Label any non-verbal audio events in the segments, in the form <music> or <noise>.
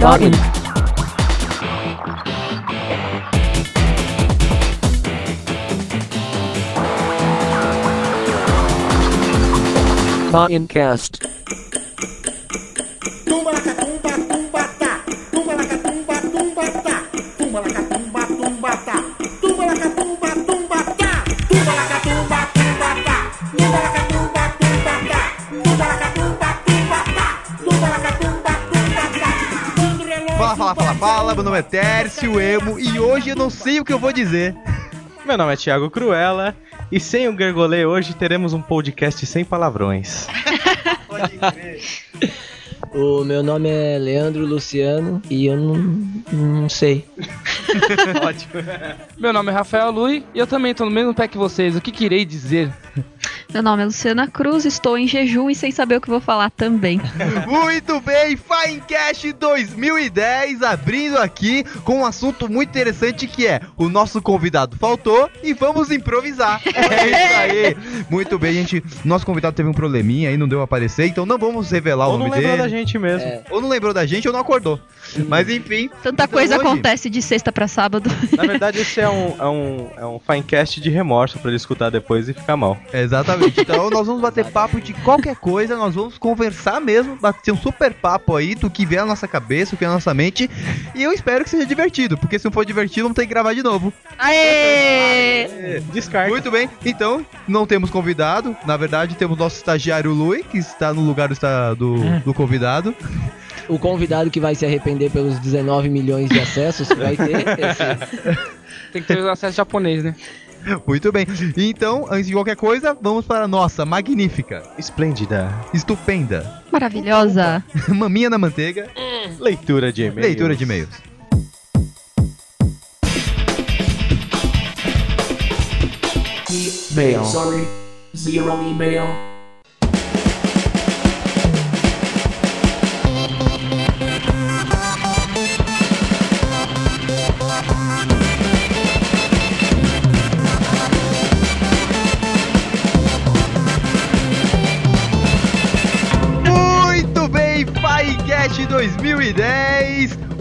button. cast. Fala, meu nome é Tércio Emo e hoje eu não sei o que eu vou dizer. Meu nome é Thiago Cruella e sem o Gergolê hoje teremos um podcast sem palavrões. O meu nome é Leandro Luciano e eu não, não sei. <laughs> Ótimo. Meu nome é Rafael Lui e eu também tô no mesmo pé que vocês. O que querei dizer? Meu nome é Luciana Cruz, estou em jejum e sem saber o que vou falar também. <laughs> Muito bem, Finecast 2010 abrindo aqui com um assunto muito interessante que é o nosso convidado faltou e vamos improvisar. <laughs> É isso aí. Muito bem, gente. Nosso convidado teve um probleminha aí, não deu pra aparecer, então não vamos revelar Ou o não nome lembrou dele. da gente mesmo. É. Ou não lembrou da gente ou não acordou. Mas enfim. Tanta então coisa hoje- acontece de sexta pra sábado. Na verdade, esse é um, é um, é um Finecast de remorso pra ele escutar depois e ficar mal. Exatamente. Então nós vamos bater papo de qualquer coisa, nós vamos conversar mesmo, bater um super papo aí do que vier na nossa cabeça, o que é na nossa mente. E eu espero que seja divertido, porque se não for divertido, vamos ter que gravar de novo. Aê! Descarta. Muito bem, então não temos convidado. Na verdade, temos nosso estagiário Lui, que está no lugar do, do, do convidado. O convidado que vai se arrepender pelos 19 milhões de acessos vai ter. <laughs> Esse... Tem que ter o acesso japonês, né? <laughs> Muito bem. Então, antes de qualquer coisa, vamos para a nossa magnífica, Esplêndida. estupenda, Maravilhosa. <laughs> maminha na manteiga, Leitura de e-mails. leitura de e-mails. Mail. Sorry, zero email.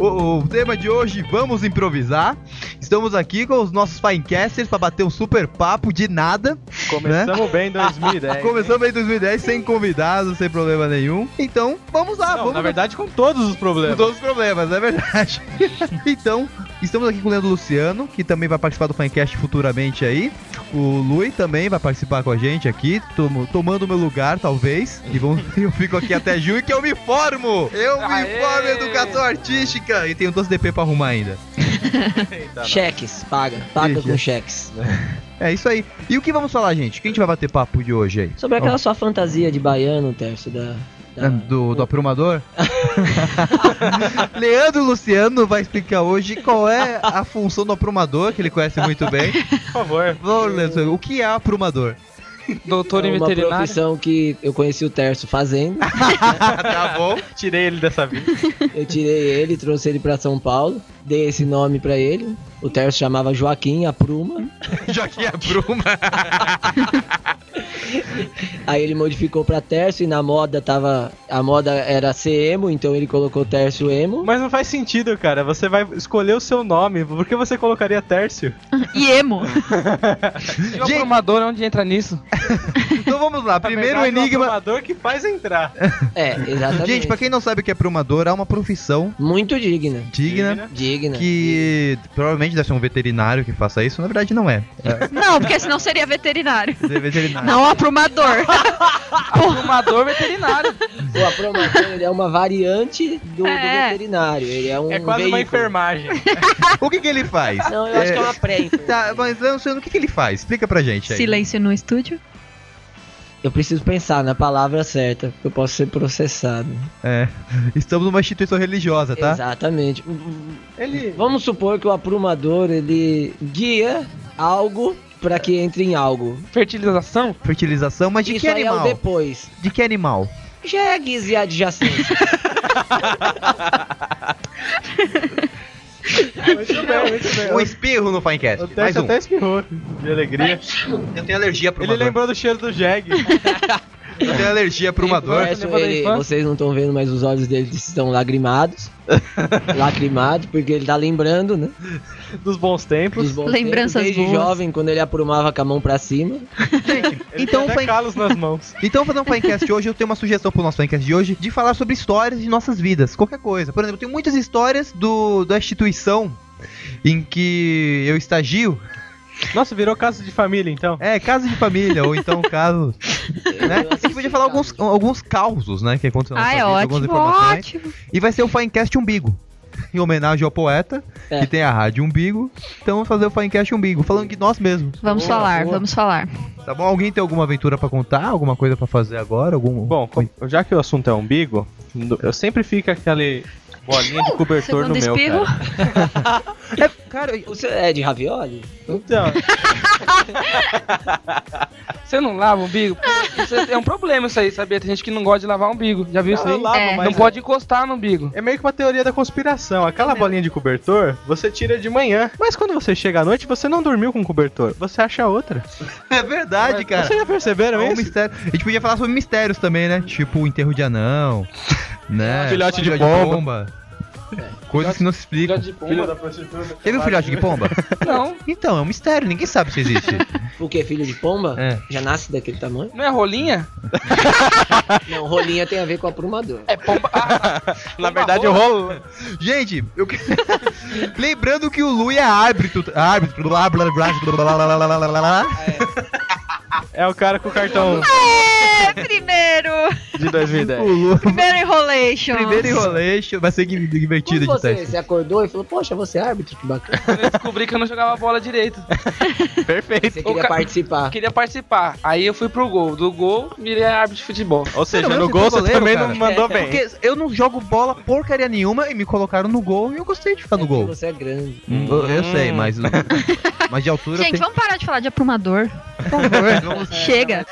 O, o tema de hoje, vamos improvisar. Estamos aqui com os nossos Finecasters para bater um super papo de nada. Começamos bem em 2010. <laughs> Começamos em 2010 sem convidados, sem problema nenhum. Então, vamos lá, Não, vamos na verdade, com todos os com problemas. todos os problemas, é verdade. <laughs> então, estamos aqui com o Leandro Luciano, que também vai participar do Finecast futuramente aí. O Lui também vai participar com a gente aqui, tomo- tomando meu lugar, talvez. E vamos, <laughs> eu fico aqui até junho que eu me formo! Eu me Aê! formo em educação artística! E tenho dois DP pra arrumar ainda. Eita, <laughs> Cheques, paga. Paga Ixi. com cheques. <laughs> É isso aí. E o que vamos falar, gente? O que a gente vai bater papo de hoje aí? Sobre aquela sua fantasia de baiano, Tércio, da. É, Do, do aprumador? <laughs> Leandro Luciano vai explicar hoje qual é a função do aprumador, que ele conhece muito bem. Por favor. Vamos, Leandro, o que é aprumador? Doutor É em uma veterinário. profissão que eu conheci o Tércio fazendo. <laughs> tá bom. Tirei ele dessa vida. Eu tirei ele, trouxe ele pra São Paulo, dei esse nome pra ele. O Tércio chamava Joaquim, a Pruma. <laughs> Joaquim Apruma. Aí ele modificou pra Tércio e na moda tava. A moda era ser emo, então ele colocou Tércio Emo. Mas não faz sentido, cara. Você vai escolher o seu nome. Por que você colocaria Tércio? E emo. E o aprumador, onde entra nisso? Então vamos lá, primeiro verdade, o enigma. aprumador que faz entrar. É, exatamente. Gente, pra quem não sabe o que é aprumador, é uma profissão Muito digna. digna. Digna. Que provavelmente deve ser um veterinário que faça isso, na verdade não é. Não, porque senão seria veterinário. É veterinário. Não aprumador. Aprumador <laughs> veterinário. O apromador ele é uma variante do, do É. veterinário. Ele é um É quase uma veículo. enfermagem. <laughs> O que que ele faz? Não, eu acho que é uma pré Tá, mas eu não sei o que que ele faz. Explica pra gente aí. Silêncio no estúdio. Eu preciso pensar na palavra certa, porque eu posso ser processado. É. Estamos numa instituição religiosa, tá? Exatamente. Ele. Vamos supor que o aprumador ele guia algo para que entre em algo. Fertilização? Fertilização, mas de Isso que aí é o animal? depois. De que animal? Jegues e adjacências. <laughs> Muito bem, muito bem. Um espirro no Finecast. O Mais Tércio um. até espirrou de alegria. Eu tenho alergia pro Ele lembrou do cheiro do Jeg. <laughs> Eu tenho alergia pro uma dor. Ele- vocês não estão vendo, mas os olhos dele estão lagrimados. <laughs> lacrimados, porque ele tá lembrando, né? Dos bons tempos. Dos bons Lembranças tempos, desde boas. jovem, quando ele aprumava com a mão pra cima. Gente, <laughs> então tem calos nas mãos. <laughs> Então, fazer um Finecast hoje, eu tenho uma sugestão pro nosso Finecast de hoje, de falar sobre histórias de nossas vidas, qualquer coisa. Por exemplo, eu tenho muitas histórias do, da instituição em que eu estagio. Nossa, virou caso de família, então. É, casa de família, ou então caso... <laughs> Né? A gente podia falar alguns, alguns causos, né, que aconteceu na Ah, é vida, algumas ótimo, informações. ótimo. E vai ser o Finecast Umbigo. Em homenagem ao poeta, É. que tem a rádio Umbigo. Então vamos fazer o Finecast Umbigo, falando de nós mesmos. Vamos Boa, falar, boa. vamos falar. Tá bom? Alguém tem alguma aventura pra contar? Alguma coisa pra fazer agora? Algum... Bom, já que o assunto é umbigo, eu sempre fico aquele bolinha de cobertor no meu, espirro. cara. <laughs> É, cara, Você é de ravioli? Então, <laughs> Você não lava o umbigo? Isso é é um problema isso aí, sabia? Tem gente que não gosta de lavar o umbigo. Já viu isso eu aí? lavo, É. mas Não pode encostar no umbigo. É meio que uma teoria da conspiração. Aquela bolinha de cobertor, você tira de manhã. Mas quando você chega à noite, você não dormiu com cobertor. Você acha outra. <laughs> é verdade, cara. Vocês já perceberam É um isso? mistério. A gente podia falar sobre mistérios também, né? Tipo o enterro de anão, né? Filhote de pomba. Coisas que não se explicam. Filhote de pomba. Já viu filhote de pomba? Não, Então, é um mistério, ninguém sabe se existe. O que? Filho de pomba? É. Já nasce daquele tamanho? não é rolinha? Não, rolinha tem a ver com aprumador. É pomba. Ah, tá. Na verdade, o rolo. Gente, eu que- lembrando que o Lu é árbitro, árbitro, blá blá blá blá blá blá blá blá blá blá. É o cara com o cartão É, primeiro. de 2010. O Lu, Primeiro enrolation. primeiro enrolation, vai ser divertido Como de você, teste. você acordou e falou, poxa, você é árbitro, que bacana. Eu descobri que eu não jogava bola direito. <laughs> Perfeito. Você queria ca- participar. Queria participar. Aí eu fui pro gol. Do gol, virei árbitro de futebol. Ou seja, Pelo no gol você goleiro, também cara. não mandou bem. Porque eu não jogo bola porcaria nenhuma e me colocaram no gol e eu gostei de ficar no É porque gol. Você é grande. Eu, eu sei, mas, <laughs> mas de altura Gente, tem... vamos parar de falar de aprumador. <laughs> Chega.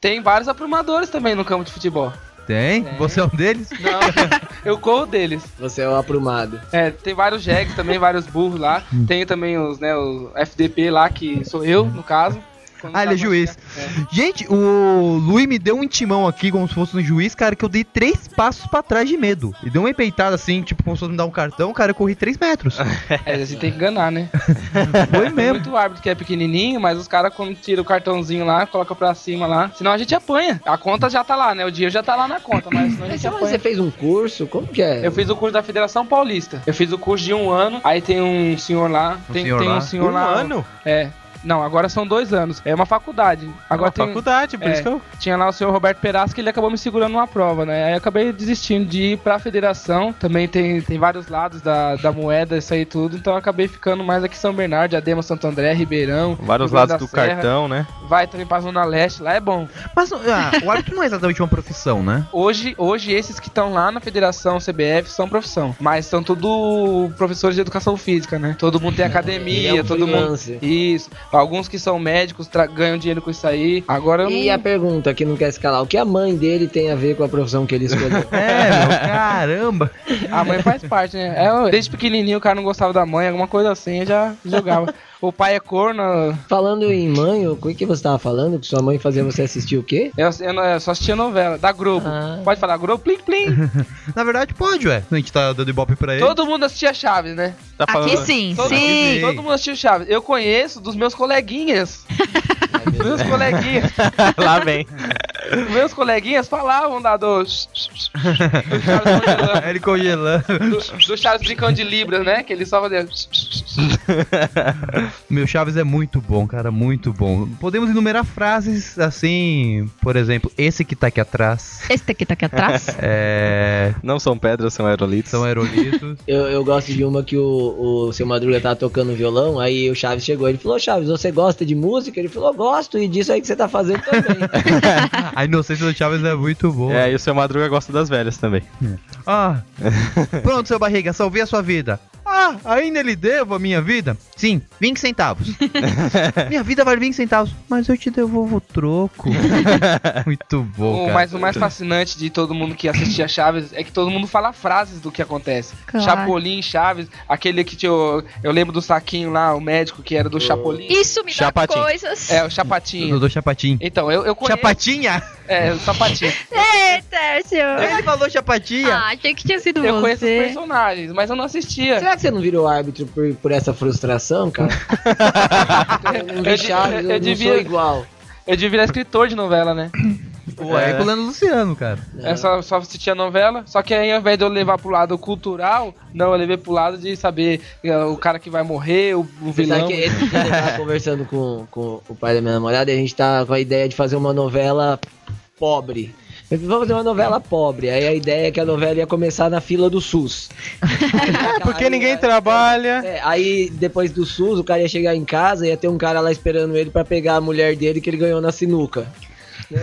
Tem vários aprumadores também no campo de futebol. Tem? Você é um deles? Não, <laughs> eu corro deles. Você é o aprumado. É, tem vários jegs também, vários burros lá. Tem também os, né, o FDP lá, que sou eu, no caso. Quando Ah, ele é juiz. É. Gente, o Lui me deu um intimão aqui, como se fosse um juiz, cara, que eu dei três passos pra trás de medo. E deu uma empeitada assim, tipo, como se fosse me dar um cartão, cara, eu corri três metros. <laughs> É, a gente tem que enganar, né? <laughs> Foi Tem mesmo. muito árbitro que é pequenininho, mas os caras quando tira o cartãozinho lá, coloca pra cima lá. Senão a gente apanha. A conta já tá lá, né? O dinheiro já tá lá na conta, mas senão a Mas gente você apanha. fez um curso? Como que é? Eu fiz o curso da Federação Paulista. Eu fiz o curso de um ano. Aí tem um senhor lá. Um tem, senhor tem lá? um senhor Um lá. ano? É. Não, agora são dois anos. É uma faculdade. Agora Uma tem, faculdade, por é. isso que eu... tinha lá o senhor Roberto Perasco que ele acabou me segurando numa prova, né? Aí eu acabei desistindo de ir pra federação. Também tem, tem vários lados da, da moeda, isso aí tudo. Então eu acabei ficando mais aqui em São Bernardo, Adema, Santo André, Ribeirão. Vários lados do Serra. cartão, né? Vai também pra Zona Leste, lá é bom. Mas ah, o árbitro não é exatamente uma profissão, né? <laughs> Hoje, hoje esses que estão lá na federação CBF são profissão. Mas são tudo professores de educação física, né? Todo mundo tem academia, <laughs> é um todo mundo. Isso. Alguns que são médicos ganham dinheiro com isso aí. Agora eu E não... a pergunta que não quer escalar, o que a mãe dele tem a ver com a profissão que ele escolheu? <laughs> É, meu, caramba. A mãe faz parte, né? É, <laughs> desde pequenininho o cara não gostava da mãe, alguma coisa assim, eu já jogava. O pai é corno. Falando em mãe, o que, que você tava falando? Que sua mãe fazia você assistir o quê? Eu, eu, eu só assistia novela, da Globo. Ah. Pode falar Globo? Plim, plim. <laughs> Na verdade, pode, ué. A gente tá dando ibope pra ele. Todo mundo assistia Chaves, né? Tá Aqui sim, Todo, sim. todo mundo assistia Chaves. Eu conheço dos meus coleguinhas. <laughs> Dos meus coleguinhas. Lá vem. Meus coleguinhas falavam da <laughs> do. do Chaves congelando. Ele congelando. Do, do Chaves brincando de Libras, né? Que ele só fazia. <laughs> Meu Chaves é muito bom, cara, muito bom. Podemos enumerar frases assim, por exemplo, esse que tá aqui atrás. Esse daqui tá aqui atrás. <laughs> É. Não são pedras, são aerolitos. São aerolitos. Eu, eu gosto de uma que o, o seu Madruga tava tocando violão, aí o Chaves chegou, ele falou, Chaves, você gosta de música? Ele falou, gosto, e disso aí que você tá fazendo também. A inocência do Chaves é muito boa. É, e o seu Madruga gosta das velhas também. Ah. <laughs> Pronto, seu barriga, salvei a sua vida. Ah, ainda lhe devo a minha vida? Sim, 20 centavos. <laughs> minha vida vale 20 centavos, mas eu te devolvo o troco. <laughs> Muito bom, O, cara. mas o mais fascinante de todo mundo que assistia <laughs> Chaves é que todo mundo fala frases do que acontece. Claro. Chapolin, Chaves, aquele que tinha. o- Eu lembro do saquinho lá, o médico que era do Chapolin. Isso me Chapatinho. dá coisas. É, o Chapatinho. Dodô Chapatinho. Então, eu, eu conheço. Chapatinha? É, o Sapatinho. Ei, Tércio. Ele falou Chapatinha. Ah, achei que tinha sido Eu conheço os você. personagens, mas eu não assistia. Será que você não virou árbitro por, por essa frustração, cara? <laughs> eu vi Eu eu, eu devia- sou igual. Eu devia virar escritor de novela, né? Ué, é com o Leandro Luciano, cara. É só, só assistir a novela. Só que aí, ao invés de eu levar pro lado cultural, não, eu levei pro lado de saber é, o cara que vai morrer, o, o Você sabe vilão. que esse dia eu tava <laughs> conversando com, com o pai da minha namorada e a gente tá com a ideia de fazer uma novela pobre. Falei, Vamos fazer uma novela pobre. Aí a ideia é que a novela ia começar na fila do SUS. <laughs> É, porque ninguém trabalha. É, aí depois do SUS, o cara ia chegar em casa e ia ter um cara lá esperando ele pra pegar a mulher dele que ele ganhou na sinuca. <laughs>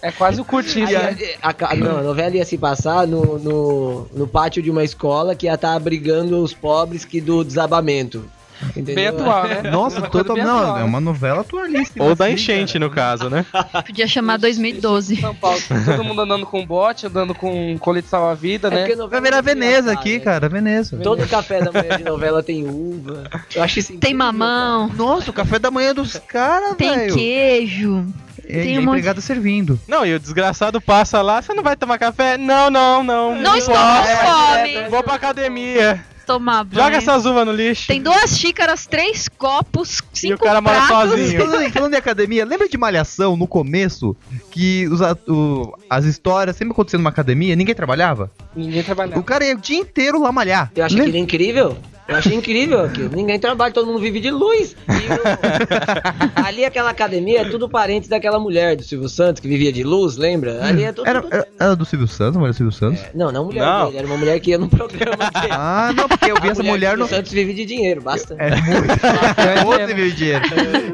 É quase o curtiço, Aí, né? a, a- não, a novela ia se passar no, no, no pátio de uma escola que ia estar abrigando os pobres que do desabamento. Entendeu? Bem atual, né? <laughs> Nossa, Uma coisa total, não, atual, é uma novela atualíssima. Ou da assim, enchente, cara. no caso, né? <laughs> Podia chamar 2012. São Paulo, todo mundo andando com bote, andando com colete salva-vida, É né? porque Vai novela virar é Veneza aqui, né? cara, Veneza. Todo café da manhã de novela tem uva. Eu acho isso Tem mamão, Nossa, o café da manhã dos caras, tem velho. queijo. É, tem e a um monte- empregada servindo. Não, e o desgraçado passa lá, você não vai tomar café? Não, não, não. Não estou com fome. Vou pra academia. Tomar banho. Joga essas uvas no lixo. Tem duas xícaras, três copos, cinco e o cara mora pratos. sozinho. Falando, em- falando em academia, lembra de Malhação no começo? Que os, o- as histórias sempre aconteciam numa academia, ninguém trabalhava? Ninguém trabalhava. O cara ia o dia inteiro lá malhar. Eu acho Lembra? aquilo incrível. Eu achei incrível aquilo. Ninguém trabalha, todo mundo vive de luz. E o- <laughs> Ali aquela academia é tudo parente daquela mulher do Silvio Santos que vivia de luz, lembra? Ali é tudo. Era, tudo- era, era do Silvio Santos, não era do Silvio Santos? Não, não mulher Não. dele, era uma mulher que ia no programa <laughs> dele. Ah, não, porque eu vi A essa do mulher no. Silvio Santos vive de dinheiro, basta. <laughs> É muito. Outro mil dinheiro.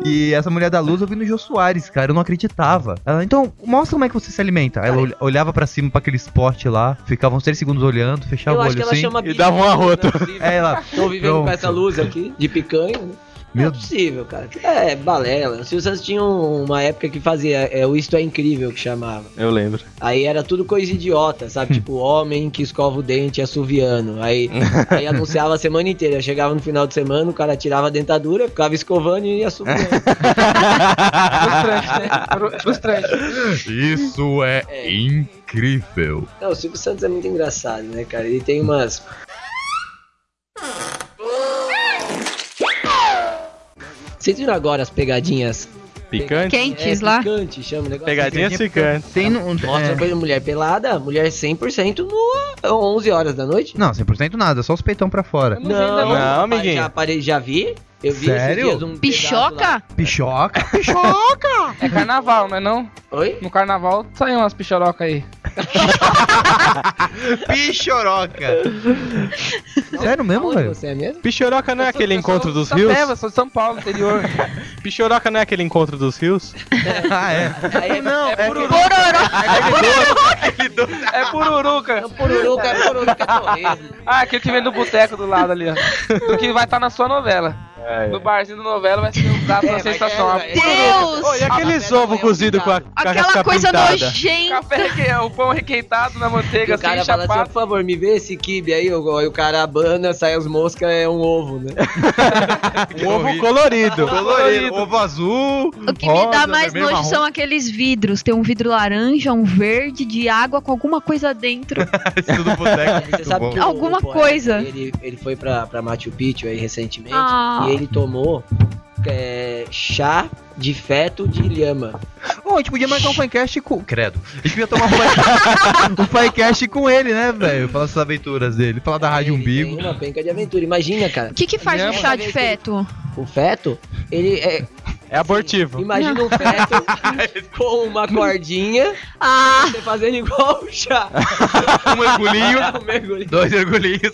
E essa mulher da luz eu vi no Jô Soares, cara. Eu não acreditava. Ela, então, mostra como é que você se alimenta. Ela olha- olhava pra cima pra aquele spot lá, ficava uns 3 segundos olhando, fechava Eu o acho olho que ela assim. chama E dava um arroto. É, ela. Tô vivendo Pronto. com essa luz aqui, de picanha, né? Meu Não é possível, cara. É, balela. O Silvio Santos tinha um- uma época que fazia é, o Isto é Incrível, que chamava. Eu lembro. Aí era tudo coisa idiota, sabe? Tipo, homem que escova o dente assoviando. Aí, <laughs> aí anunciava a semana inteira. Chegava no final de semana, o cara tirava a dentadura, ficava escovando e ia assoviando. Frustrante, né? Fru- Frustrante. Isso é, incrível. Não, o Silvio Santos é muito engraçado, né, cara? Ele tem umas. Vocês viram agora as pegadinhas? Picante? Quentes é, lá. Picante, chama o negócio. Pegadinha picante. Tem no. Mostra é, coisa mulher pelada, mulher 100% no 11 horas da noite. Não, 100% nada, só os peitão pra fora. Não não. Não, rapaz, amiguinho. Já, parei, já vi. Eu vi Sério? esses dias um Pichoca? pedaço Pichoca? Pichoca! É carnaval, não é não? Oi? No carnaval saiu umas pichorocas aí. <laughs> Pichoroca! Sério mesmo, velho? você é mesmo? Pichoroca não é aquele Eu encontro eu dos rios? Itapeva, sou de São Paulo, interior. Pichoroca não é aquele encontro dos rios? ah, é. Aí, Não, É pururu. É pururuca. Pururuca, é pururuca torresmo. Ah, aquele que vem do boteco do lado ali, ó. Do que vai estar na sua novela. No barzinho da novela vai ser um prato É, mas sensação. é- Deus! Ô, e aqueles ovos cozidos com a, Aquela coisa pintada? nojenta. Café, o pão requeitado na manteiga, o cara assim, fala assim, por favor, me vê esse kibe aí, o, o cara abana, sai as moscas, é um ovo, né? <laughs> Um ovo colorido. Colorido. Ovo azul. O que me dá mais nojo marrom. são aqueles vidros. Tem um vidro laranja, um verde, de água com alguma coisa dentro. <laughs> Isso do boteco. Você muito sabe bom. que o- Alguma o poeta, coisa. Ele, ele foi pra, pra Machu Picchu aí recentemente Ah. e ele tomou é, chá de feto de lhama. Ô, a gente podia marcar um Finecast com. Credo. A gente podia tomar um <laughs> Finecast- um Finecast com ele, né, velho? Falar essas aventuras dele. Falar da Rádio Ele Umbigo. Tem uma penca de aventura. Imagina, cara. O que que faz Lhama. um chá de feto? O feto, ele é. É abortivo. Imagina um feto <laughs> com uma cordinha, Ah, você fazendo igual o chá. Um mergulhinho, <laughs> Um mergulho. dois mergulhinhos.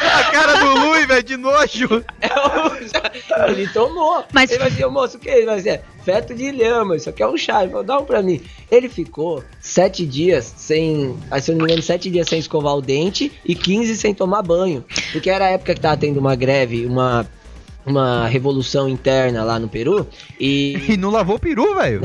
A cara do Lui, velho, de nojo. É o chá. Ele tomou. Mas- Ele vai dizer, moço, o que? Ele vai dizer, feto de lhama, isso aqui é um chá. Ele falou, dá um pra mim. Ele ficou sete dias sem, ah, se eu não me engano, sete dias sem escovar o dente e 15 sem tomar banho. Porque era a época que tava tendo uma greve, uma, uma revolução interna lá no Peru. E <laughs> E não lavou o peru, velho.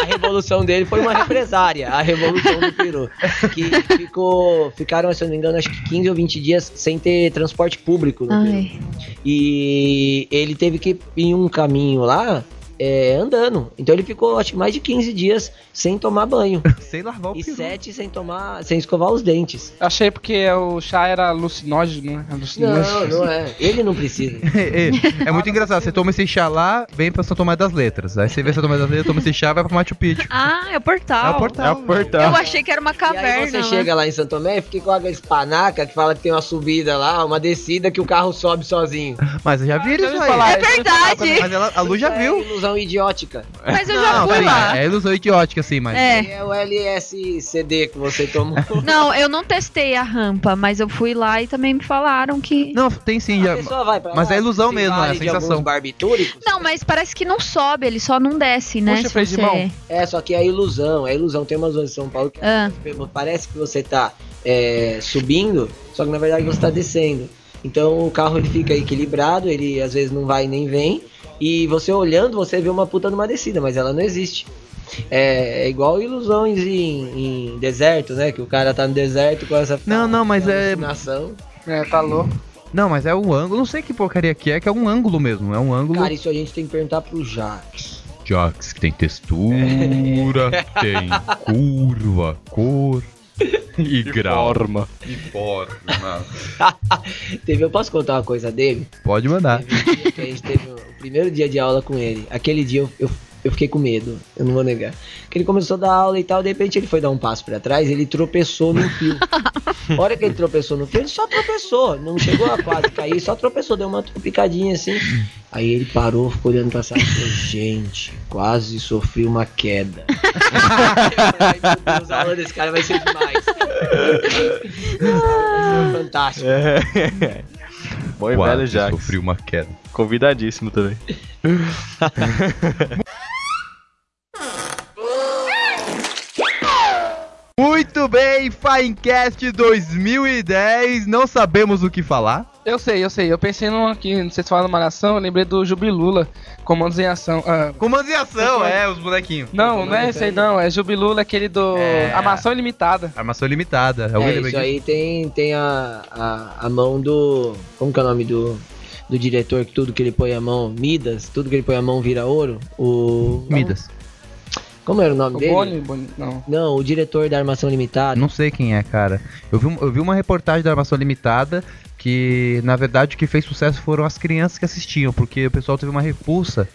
A revolução dele foi uma represária, a revolução do Peru. Que ficou, ficaram, se eu não me engano, acho que 15 ou 20 dias sem ter transporte público no Peru. ai. E ele teve que ir em um caminho lá, é, andando. Então ele ficou, acho que mais de 15 dias sem tomar banho. <laughs> Sem lavar o E peru. 7 sem tomar, sem escovar os dentes. Achei porque o chá era alucinógeno, né? Alucinógeno. Não, não é. Ele não precisa. <laughs> É, é muito engraçado. Você toma esse chá lá, vem pra São Tomé das Letras. Aí você vê São Tomé das Letras, toma esse chá, vai pra Machu Picchu. Ah, é o portal. É o portal. É o portal. Eu achei que era uma E caverna. aí você lá. chega lá em Santo Tomé e fica com a espanaca que fala que tem uma subida lá, uma descida que o carro sobe sozinho. Mas eu já vi ouvi aí. falar, É verdade. Mas ela- a Lu já é viu. Ilusão idiótica. Mas eu já Não, fui peraí, lá. é ilusão idiótica, assim, mas. É. É o LSCD que você tomou. <laughs> Não, eu não testei a rampa, mas eu fui lá e também me falaram que. Não, tem sim. Já... A pessoa vai pra Mas lá, é ilusão se mesmo, é a sensação. barbitúricos. Não, mas parece que não sobe, ele só não desce, né? Puxa se freio de você- mão. É, só que é ilusão, é ilusão. Tem umas zonas de São Paulo que Ah. parece que você tá é, subindo, só que na verdade você tá descendo. Então o carro ele fica equilibrado, ele às vezes não vai nem vem. E você olhando, você vê uma puta numa descida, mas ela não existe. É, é igual ilusões em, em deserto, né? Que o cara tá no deserto com essa Não, não, mas é-. É, tá louco. Não, mas é um ângulo. Não sei que porcaria que é, que é um ângulo mesmo. É um ângulo. Cara, isso a gente tem que perguntar pro Jax. Jax, que tem textura, <laughs> tem curva, cor <laughs> e grau. Forma. E forma. <laughs> Teve, eu posso contar uma coisa dele? Pode mandar. Teve um dia que a gente teve o primeiro dia de aula com ele. Aquele dia eu, eu, eu fiquei com medo, eu não vou negar. Que ele começou a dar aula e tal, de repente ele foi dar um passo pra trás, ele tropeçou no fio. <laughs> A hora que ele tropeçou no fio, ele só tropeçou, não chegou a quase cair, só tropeçou, deu uma tropicadinha assim. Aí ele parou, ficou olhando pra sala e falou: Gente, quase sofri uma queda. <laughs> Ai, meu Deus, a aula desse cara vai ser demais. Vai ser fantástico. É. Bom e velho Quase Jax. sofri uma queda. Convidadíssimo também. <laughs> Muito bem, Finecast 2010. Não sabemos o que falar. Eu sei, eu sei. Eu pensei num aqui, vocês falam uma nação, eu lembrei do Jubilula, Comandos em Ação. Ah, Comandos em ação, é, os bonequinhos. não, não é esse aí não, é Jubilula, aquele do É. Armação Ilimitada. Armação limitada. Alguém É, lembra isso aí tem, tem a, a, a mão do. Como que é o nome do, do diretor que tudo que ele põe a mão, Midas, tudo que ele põe a mão vira ouro? O. Midas. Como era o nome O dele? Boni, Boni, não. Não, o diretor da Armação Limitada. Não sei quem é, cara. Eu vi, eu vi uma reportagem da Armação Limitada que, na verdade, o que fez sucesso foram as crianças que assistiam, porque o pessoal teve uma repulsa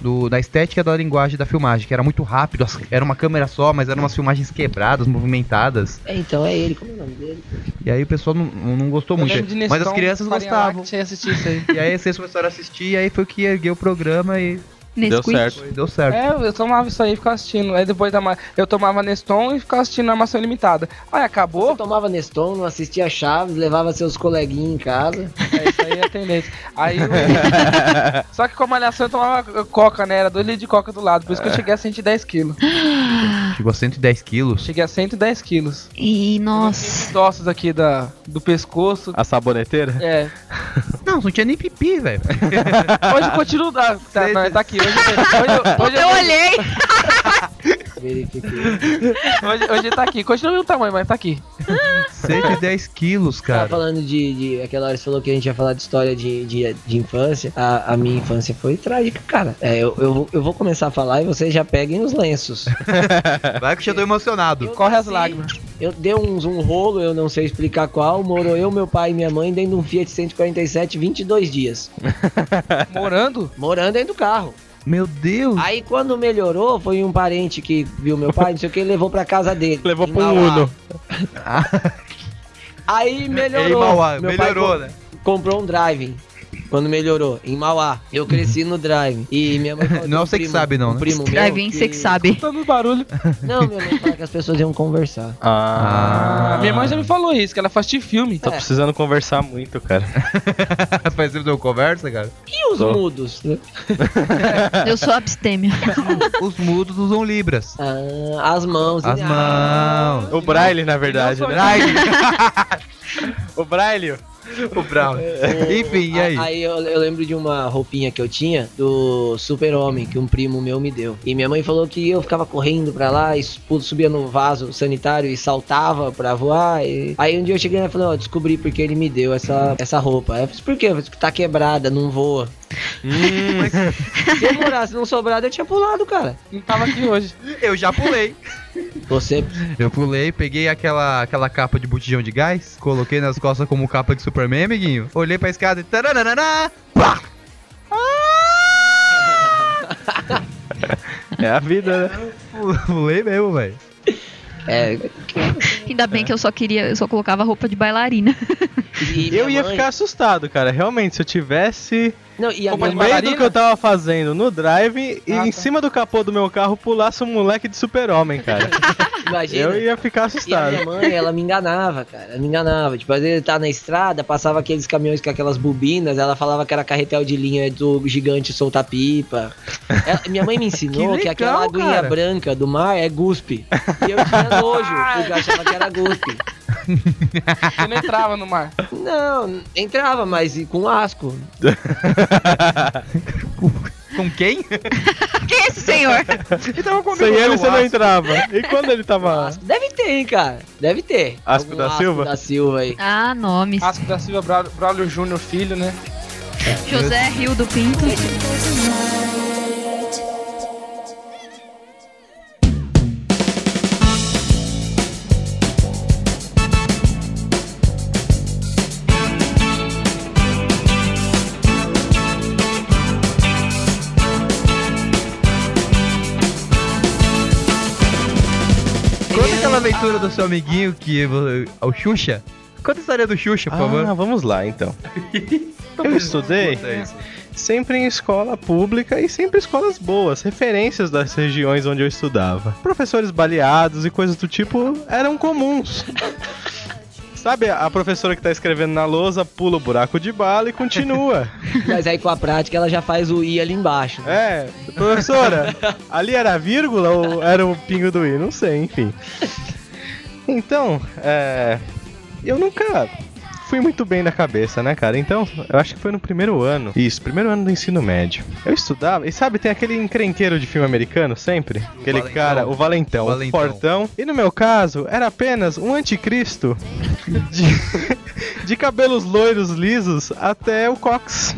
do, da estética da linguagem da filmagem, que era muito rápido, as- era uma câmera só, mas eram umas filmagens quebradas, movimentadas. É, então é ele, como é o nome dele? E aí o pessoal não, não gostou Eu muito. Mas as crianças gostavam. Aí. E aí vocês começaram a assistir, e aí foi que ergueu o programa e Deu Nesquik. certo. foi- deu certo. É, eu tomava isso aí e ficava assistindo. Aí depois da ma- eu tomava Neston e ficava assistindo Armação Ilimitada. Aí Você acabou, tomava Neston, não assistia Chaves, levava seus coleguinhas em casa. é isso aí é tendência. Aí eu... <laughs> Só que com a malhação eu tomava coca, né? Era 2 litros de coca do lado, por isso que eu cheguei a 110 quilos. <gasps> Chegou a 110 quilos. Cheguei a 110 quilos. E nossa. Os ossos aqui da, do pescoço. A saboneteira? É. <laughs> Não, não tinha nem pipi, velho. Hoje continua. Ah, tá, <laughs> não, tá aqui. Hoje, hoje, hoje, hoje, Eu olhei. Verifiquei. hoje, hoje tá aqui. Continua o tamanho, mas tá aqui. 110 quilos, Tava cara. falando de, de. Aquela hora você falou que a gente ia falar de história de, de, de infância. A, a minha infância foi trágica, cara. É, eu, eu, vou- eu vou começar a falar e vocês já peguem os lenços. <laughs> Vai que eu já tô emocionado. Corre as lágrimas. Eu dei uns, um rolo, eu não sei explicar qual. Morou eu, meu pai e minha mãe dentro de um Fiat 147, 22 dias. Morando? Morando dentro do carro. Meu Deus. Aí quando melhorou, foi um parente que viu meu pai, não sei o que, levou pra casa dele. Levou pro. Uno. Aí <laughs> Ei, melhorou. Mauá, Meu pai melhorou, co- né? Comprou um driving. Quando melhorou, em Mauá. Eu cresci no drive. E minha mãe falou <laughs> que Não é você que sabe, não, um né? primo <laughs> meu Drive-in, que- você que sabe. Escutando barulho. <laughs> Não, minha mãe falou que as pessoas iam conversar. Ah, Ah, minha mãe já me falou isso, que ela faz de filme. Tô precisando conversar muito, cara. Faz tempo de eu conversa, cara? E os Tô. mudos? Eu sou abstêmia. Os mudos usam libras. Ah, as mãos. As Ah, mãos. O Braille, na verdade, né? Braille. O Braille. O Brown. <laughs> <laughs> Enfim, e aí? Aí eu, eu lembro de uma roupinha que eu tinha do Super-Homem que um primo meu me deu. E minha mãe falou que eu ficava correndo pra lá, e subia no vaso sanitário e saltava pra voar. e- Aí um dia eu cheguei e falei, ó, descobri porque ele me deu essa, essa roupa. Aí eu falei, por quê? Eu falei, tá quebrada, não voa. <laughs> Se eu morasse num sobrado, eu tinha pulado, cara. Não tava aqui hoje. Eu já pulei. Você. Eu pulei, peguei aquela, aquela capa de botijão de gás, coloquei nas costas como capa de Superman, amiguinho. Olhei pra escada e. taranana, pá! É a vida, né? <laughs> Pulei mesmo, velho. É. <laughs> Ainda bem que eu só queria, eu só colocava roupa de bailarina. E Eu ia mãe- ficar assustado, cara. Realmente, se eu tivesse Não, e a no meio bailarina? do que eu tava fazendo no drive e Ah, em tá. cima do capô do meu carro pulasse um moleque de super-homem, cara. <laughs> Imagina. eu ia ficar E a assustado. minha mãe, ela me enganava, cara. Ela me enganava. Tipo, às vezes ele tá na estrada, passava aqueles caminhões com aquelas bobinas, ela falava que era carretel de linha do gigante soltar pipa. Ela- minha mãe me <laughs> ensinou Que que, aquela legal, aguinha cara. branca do mar é guspe. E eu tinha nojo, <laughs> porque eu achava que era guspe. Você não entrava no mar. Não, entrava, mas com asco. <laughs> Com quem? <laughs> Quem é esse senhor? então eu Sem ele você não entrava. E quando ele tava. Asco. Deve ter, hein, cara. Deve ter. Asco Algum da Silva? da Silva aí. Ah, nomes. Asco da Silva Braulio, Braulio Júnior, filho, né? José Rio do Pinto. Aventura do seu amiguinho que. vo- O Xuxa? Conta a história do Xuxa, por Ah, favor. vamos lá então. <laughs> Eu estudei sempre em escola pública e sempre escolas boas, referências das regiões onde eu estudava. Professores baleados e coisas do tipo eram comuns. <laughs> Sabe a professora que tá escrevendo na lousa, pula o buraco de bala e continua. <laughs> Mas aí com a prática ela já faz o I ali embaixo. né? É, professora, ali era a vírgula ou era o pingo do i? Não sei, enfim. Então, é. Eu nunca fui muito bem da cabeça, né, cara? Então, eu acho que foi no primeiro ano. Isso, primeiro ano do ensino médio. Eu estudava, e sabe, tem aquele encrenqueiro de filme americano sempre? Aquele Valentão. cara, o valentão, O valentão. fortão. E no meu caso, era apenas um anticristo <laughs> de, de cabelos loiros lisos até o cox.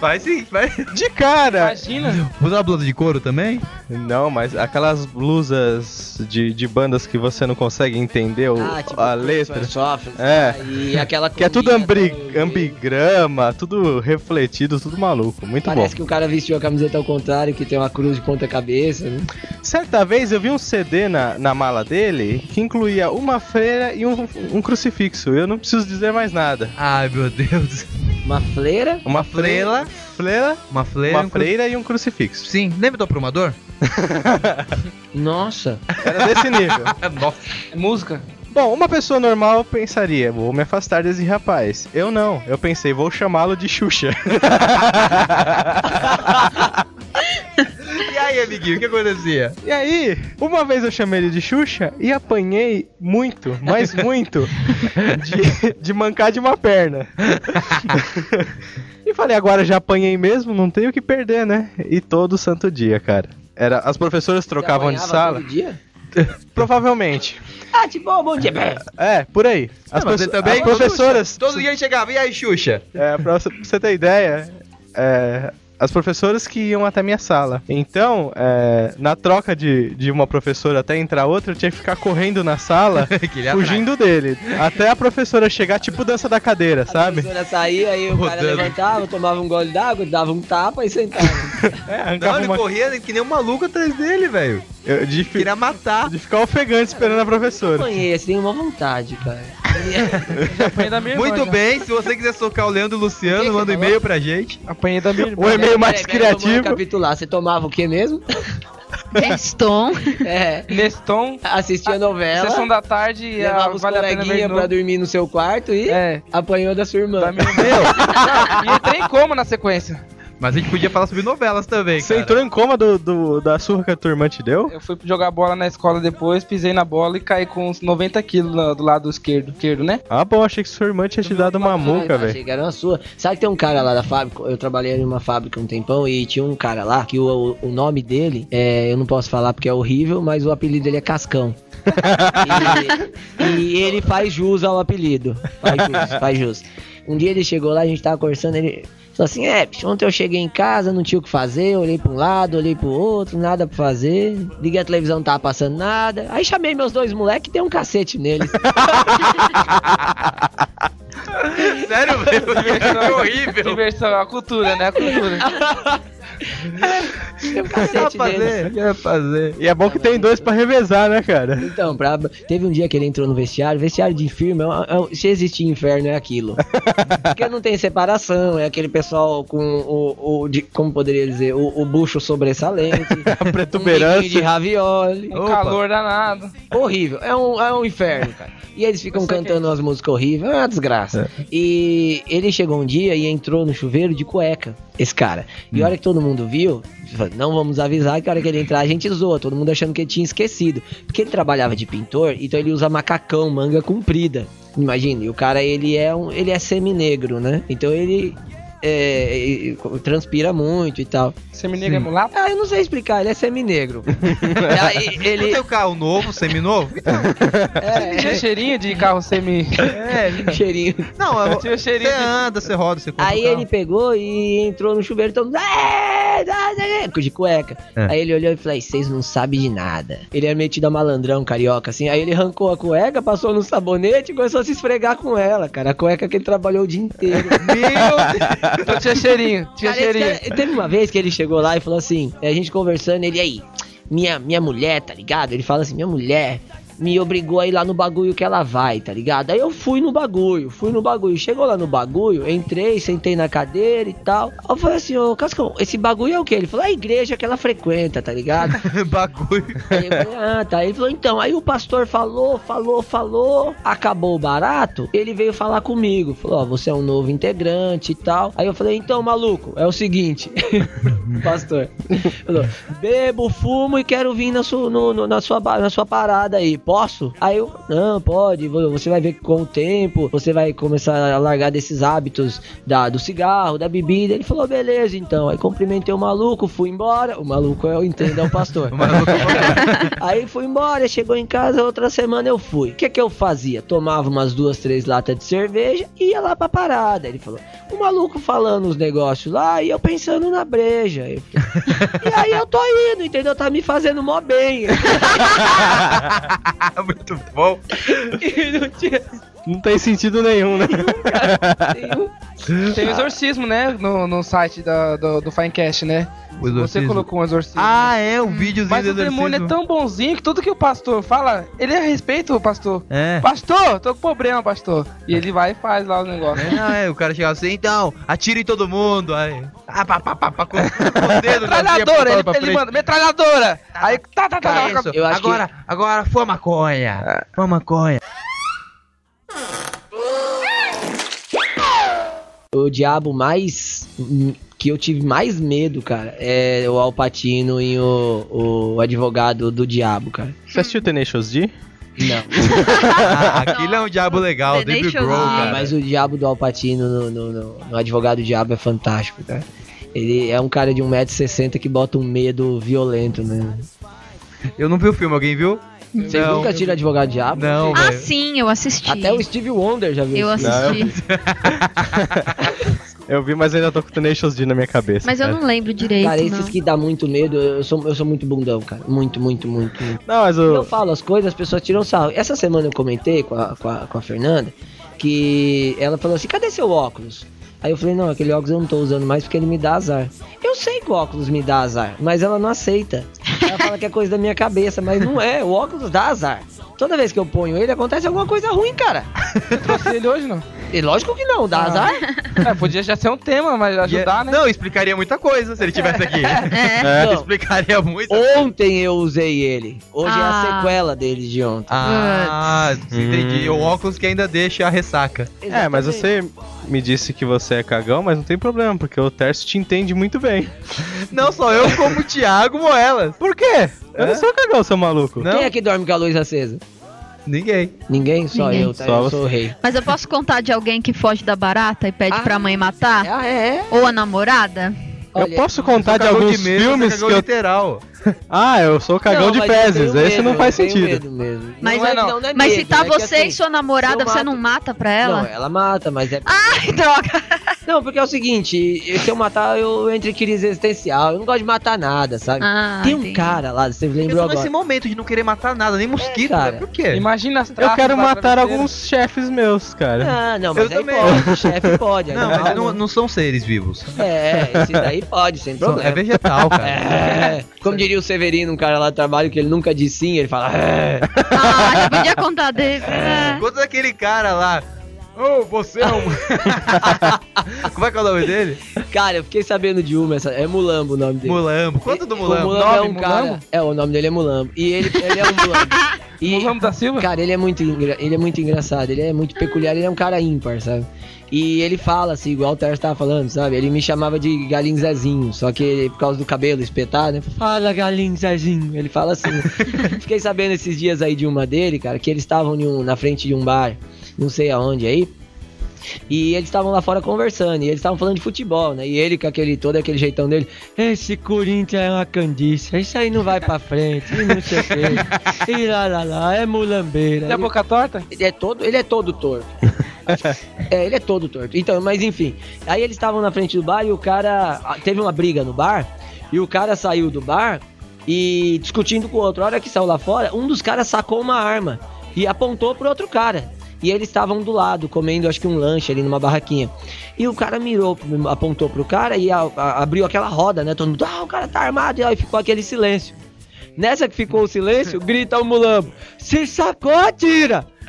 Vai sim, vai. De cara! Imagina. Usa uma blusa de couro também? Não, mas aquelas blusas de, de bandas que você não consegue entender o- Ah, tipo, a letra. Software, É. E aquela Que é tudo ambri, ambigrama, tudo refletido, tudo maluco. Muito Parece bom. que o cara vestiu a camiseta ao contrário, que tem uma cruz de ponta cabeça, né? Certa vez eu vi um CD na, na mala dele que incluía uma freira e um, um crucifixo. Eu não preciso dizer mais nada. Ai, meu Deus. Uma fleira? Uma freira. freira, Uma freira. uma freira e um crucifixo. Sim, lembra do aprumador? <laughs> Nossa. Era desse nível. <laughs> Nossa. É música. Bom, uma pessoa normal pensaria, vou me afastar desse rapaz. Eu não, eu pensei, vou chamá-lo de Xuxa. <laughs> E aí, amiguinho, o que acontecia? E aí, uma vez eu chamei ele de Xuxa e apanhei muito, mas <laughs> muito, de, de mancar de uma perna. e falei, agora já apanhei mesmo, não tenho o que perder, né? E todo santo dia, cara. Era, as professoras trocavam de sala? todo dia? <laughs> Provavelmente. Ah, tipo, bom dia. É, por aí. As, Não, também- as professoras. Todo dia ele chegava, e aí, Xuxa? É, pra você ter ideia, é, as professoras que iam até minha sala. Então, é, na troca de, de uma professora até entrar outra, eu tinha que ficar correndo na sala, <laughs> fugindo dele. Até a professora chegar, tipo dança da cadeira, A sabe? professora saía, aí o cara Rodando. levantava, tomava um gole d'água, dava um tapa e sentava. <laughs> É, Não, ele uma... corria que nem um maluco atrás dele, velho. eu- de, fi- Queria matar. de ficar ofegante esperando a professora. Conheço, tenho uma vontade, cara. Apanhei da minha irmã. Muito já. bem, se você quiser socar o Leandro Luciano, que manda um falou? e-mail pra gente. Apanhei da minha irmã. O e-mail mais Peraí, peraí, Vamos criativo. recapitular. Você tomava o que mesmo? Neston. <laughs> É. Neston, Assistia novela. sessão da tarde e a Levava os Vale a Pena Ver de coleguinhas pra dormir no seu quarto e É, apanhou da sua irmã. da minha irmã. <laughs> e entrei em coma na sequência. Mas a gente podia falar sobre novelas também, Você cara. entrou em coma do, do- da surra que a tua irmã te deu? Eu fui jogar bola na escola depois, pisei na bola e caí com uns 90 quilos na- do lado esquerdo, esquerdo, né? Ah, bom, achei que sua irmã tinha te dado uma muca, velho. Achei que era uma sua. Sabe que tem um cara lá da fábrica? Eu trabalhei em uma fábrica um tempão e tinha um cara lá que o, o nome dele, é, eu não posso falar porque é horrível, mas o apelido dele é Cascão. e, e ele faz jus ao apelido. Faz jus, faz jus. Um dia ele chegou lá, a gente tava conversando, ele falou assim: É, bicho, ontem eu cheguei em casa, não tinha o que fazer, olhei pra um lado, olhei pro outro, nada pra fazer. Liguei a televisão, não tava passando nada. Aí chamei meus dois moleques e dei um cacete neles. <laughs> Sério, velho? Que horrível. Diversão, a cultura, né? A cultura. <laughs> <laughs> Dei um cacete fazer, ia fazer. E é bom que tem dois pra revezar, né, cara? Então, pra... teve um dia que ele entrou no vestiário. Vestiário de firma, é um- é um- se existir inferno, é aquilo. <laughs> Porque não tem separação, é aquele pessoal com o. o de- como poderia dizer? O, o bucho sobressalente. <laughs> A um biquinho de protuberância. ravioli. Um Opa. calor danado. Horrível. É um, é um inferno, cara. E eles ficam cantando umas músicas horríveis. É uma desgraça. E ele chegou um dia e entrou no chuveiro de cueca, esse cara. E a hora que todo mundo viu, falou, não vamos avisar que a hora que ele entrar a gente zoa. Todo mundo achando que ele tinha esquecido. Porque ele trabalhava de pintor, então ele usa macacão, manga comprida. Imagina, e o cara ele é um, ele é semi-negro, né? Então ele é, transpira muito e tal. Seminega é mulato? Ah, eu não sei explicar, ele é semi-negro. <laughs> Aí Não ele tem o carro novo, seminovo? é, Tinha cheirinho de carro semi. É, <laughs> cheirinho. não, eu- Tinha você cheirinho de... anda, você roda, você compra Aí ele pegou e entrou no chuveiro todo mundo. "É, dá, dá, dá", De cueca. É. Aí ele olhou e falou: vocês não sabem de nada. Ele era metido a malandrão, carioca, assim. Aí ele arrancou a cueca, passou no sabonete e começou a se esfregar com ela, cara. A cueca que ele trabalhou o dia inteiro. Meu Deus! <laughs> Então tinha cheirinho, tinha cheirinho. cara- teve uma vez que ele chegou lá e falou assim: a gente conversando, ele aí, minha, minha mulher, tá ligado? Ele fala assim: minha mulher me obrigou a ir lá no bagulho que ela vai, tá ligado? Aí eu fui no bagulho, fui no bagulho. Chegou lá no bagulho, entrei, sentei na cadeira e tal. Aí eu falei assim: ô Cascão, esse bagulho é o que? Ele falou: a igreja que ela frequenta, tá ligado? <laughs> Bagulho. Aí eu falei, ah, tá. Ele falou, então, aí o pastor falou, falou, falou, acabou o barato, ele veio falar comigo. Falou, ó, você é um novo integrante e tal. Aí eu falei, então, maluco, é o seguinte, <laughs> pastor. Falou, bebo, fumo e quero vir na sua, no- no- na sua, na sua parada aí, posso? Aí eu, não, pode, vo- você vai ver que com o tempo, você vai começar a largar desses hábitos da, do cigarro, da bebida. Ele falou, beleza, então. Aí cumprimentei o maluco, fui embora. O maluco, eu entendo, é o pastor. <laughs> O maluco- <laughs> Aí fui embora, chegou em casa, outra semana eu fui. O que que eu fazia? Tomava umas duas, três latas de cerveja e ia lá pra parada. Ele falou, o maluco falando os negócios lá e eu pensando na breja. Eu <laughs> e aí eu tô indo, entendeu? Tá me fazendo mó bem. <laughs> Muito bom. <laughs> E não tinha Não tem sentido nenhum, né? nenhum. <laughs> Tem o exorcismo, né? No, no site da, do, do Finecast, né? Você exorcismo. colocou um exorcismo. Ah, é, o videozinho Mas do o demônio é exorcismo. tão bonzinho que tudo que o pastor fala, ele é respeito o pastor. É. Pastor, tô com problema, pastor. E ele vai e faz lá o negócio. É, é, o cara chegava assim, então, atire em todo mundo. Aí, ah, pá, pá, pá, pá, com, com o dedo Metralhadora, ele, ele manda, metralhadora! Aí, tá, tá, tá, tá, agora, agora, foi maconha. Foi maconha. O diabo mais. que eu tive mais medo, cara, é o Alpatino e o, o advogado do diabo, cara. Você assistiu Tenacious D? Não. Ah, <laughs> aquilo é um diabo legal, The David Grohl, Ah, cara. Mas o diabo do Alpatino no, no, no- no advogado do diabo é fantástico, cara. Ele é um cara de 1,60m que bota um medo violento, né? Eu não vi o filme, alguém viu? Vocês Não. nunca tiram advogado do diabo? Não, Ah, velho. sim, eu assisti. Até o Steve Wonder já viu Eu assisti. <laughs> Eu vi, mas ainda tô com Tenacious D na minha cabeça. Mas eu cara. não lembro direito, Cara, não. esses que dá muito medo, eu sou, eu sou muito bundão, cara. Muito, muito, muito, muito. Não, mas Eu o. falo as coisas, as pessoas tiram sarro. Essa semana eu comentei com a, com a, com a Fernanda que ela falou assim: cadê seu óculos? Aí eu falei: não, aquele óculos eu não tô usando mais porque ele me dá azar. Eu sei que o óculos me dá azar, mas ela não aceita. Ela fala que é coisa da minha cabeça, mas não é. O óculos dá azar. Toda vez que eu ponho ele, acontece alguma coisa ruim, cara. Eu trouxe ele hoje, não? <laughs> E lógico que não, dá Ah. azar. É, podia já ser um tema, mas ajudar, né? Não, explicaria muita coisa se ele tivesse aqui. <laughs> É. Não. explicaria muito. Ontem eu usei ele. Hoje é Ah. a sequela dele de ontem. Ah, entendi. Hum. O óculos que ainda deixa a ressaca. É, mas você me disse que você é cagão, mas não tem problema, porque o Terço te entende muito bem. Não só eu, como o Thiago Moelas. Por quê? Eu É? não sou cagão, seu maluco. Não, Quem é que dorme com a luz acesa? ninguém. Ninguém? Só Ninguém. eu, tá? Só eu você. sou o rei. Mas eu posso contar de alguém que foge da barata e pede Ah. pra mãe matar? Ah, é? é? Ou a namorada? Eu Olha, posso contar de alguns medo, filmes que eu... literal. <laughs> Ah, eu sou cagão Não, de fezes, tenho esse medo, não faz sentido. medo mesmo. Mas, não é, é- não, não é Mas se medo, tá é que, você assim, e sua namorada, você mato- não mata pra ela? Não, ela mata, mas é. Ai, droga! Não, porque é o seguinte, se eu matar, eu entro em crise existencial. Eu não gosto de matar nada, sabe? Ah, Tem um entendi. cara lá, você Eu lembrou tô nesse agora. momento de não querer matar nada, nem mosquito, cara. né? Por quê? Imagina as Eu quero matar alguns chefes meus, cara. Ah, não, mas Eu aí também. pode, o chefe pode. Não, não, mas não, não são seres vivos. É, esse daí pode, sem é problema. vegetal, cara. É, como diria o Severino, um cara lá do trabalho que ele nunca disse sim, ele fala. É. Ah, já podia contar dele. É. Conta daquele cara lá. Ô, você é um. <laughs> Como é que é o nome dele? Cara, eu fiquei sabendo de uma, essa, é Mulambo o nome dele. Mulambo. Conta do O Mulambo. Mulambo é Nome um cara. Mulambo? É, o nome dele é Mulambo. E ele, ele é um Mulambo. <laughs> E, O Ramo da Silva? cara, ele é, muito engra- ele é muito engraçado, ele é muito peculiar, ele é um cara ímpar, sabe? E ele fala assim, igual o Terce tava falando, sabe? Ele me chamava de Galinho Zezinho, só que por causa do cabelo espetado, né? Fala, Galinho Zezinho. Ele fala assim. <laughs> Fiquei sabendo esses dias aí de uma dele, cara, que eles estavam um- na frente de um bar, não sei aonde aí. E eles estavam lá fora conversando, e eles estavam falando de futebol, né? E ele com aquele todo aquele jeitão dele, esse Corinthians é uma candiça, isso aí não vai pra frente, e não sei o quê. <laughs> E lá lá lá, é mulambeira. Tem a boca torta? Ele é todo, ele é todo torto. <laughs> é, ele é todo torto. Então, mas enfim. Aí eles estavam na frente do bar e o cara. ah, Teve uma briga no bar. E o cara saiu do bar e discutindo com o outro. A hora que saiu lá fora, um dos caras sacou uma arma e apontou pro outro cara. E eles estavam do lado, comendo acho que um lanche ali numa barraquinha. E o cara mirou, apontou pro cara e a- a- abriu aquela roda, né? Todo mundo, ah, o cara tá armado. E aí ficou aquele silêncio. Nessa que ficou o silêncio, grita o mulambo: Se sacou, atira! <laughs>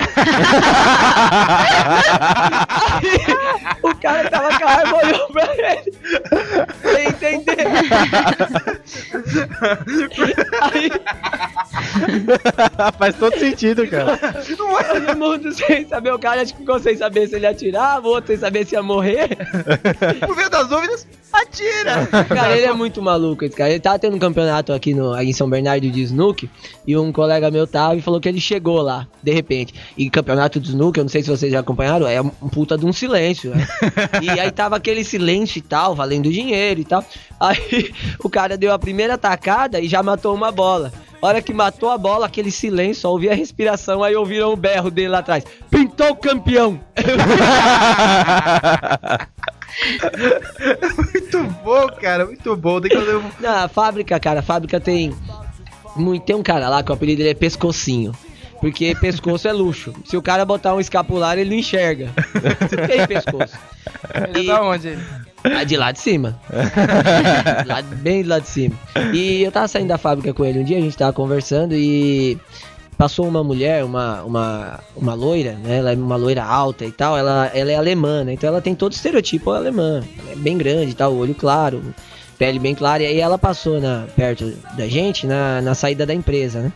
Aí, o cara tava com a arma olhou pra ele. Sem entender. Aí Faz todo sentido, cara. todo mundo sem saber, o cara acho que ficou sem saber se ele atirava, o outro sem saber se ia morrer. Por via das dúvidas, atira! Cara, ele é muito maluco, esse cara. Ele tava tendo um campeonato aqui, no, aqui em São Bernardo de Snook, e um colega meu tava e falou que ele chegou lá, de repente. E campeonato de Snook, eu não sei se vocês já acompanharam, é um puta de um silêncio, né? E aí tava aquele silêncio e tal, valendo dinheiro e tal. Aí o cara deu a primeira tacada e já matou uma bola. Hora que matou a bola, aquele silêncio, só ouvia a respiração, aí ouviram o berro dele lá atrás. Pintou o campeão! <laughs> Muito bom, cara, muito bom. Tem que fazer um- Na fábrica, cara, a fábrica tem. Muito, tem um cara lá que o apelido dele é Pescocinho. Porque pescoço é luxo. Se o cara botar um escapular, ele não enxerga. <laughs> Tem pescoço. Ele E- é da onde ele? Ah, de lá de cima. <laughs> Lá- bem de lá de cima. E eu tava saindo da fábrica com ele um dia, a gente tava conversando e passou uma mulher, uma, uma, uma loira, né? Ela é uma loira alta e tal, ela, ela é alemã, né? Então ela tem todo o estereotipo alemã. Ela é bem grande e tal, olho claro, pele bem clara. E aí ela passou na, perto da gente na, na saída da empresa, né?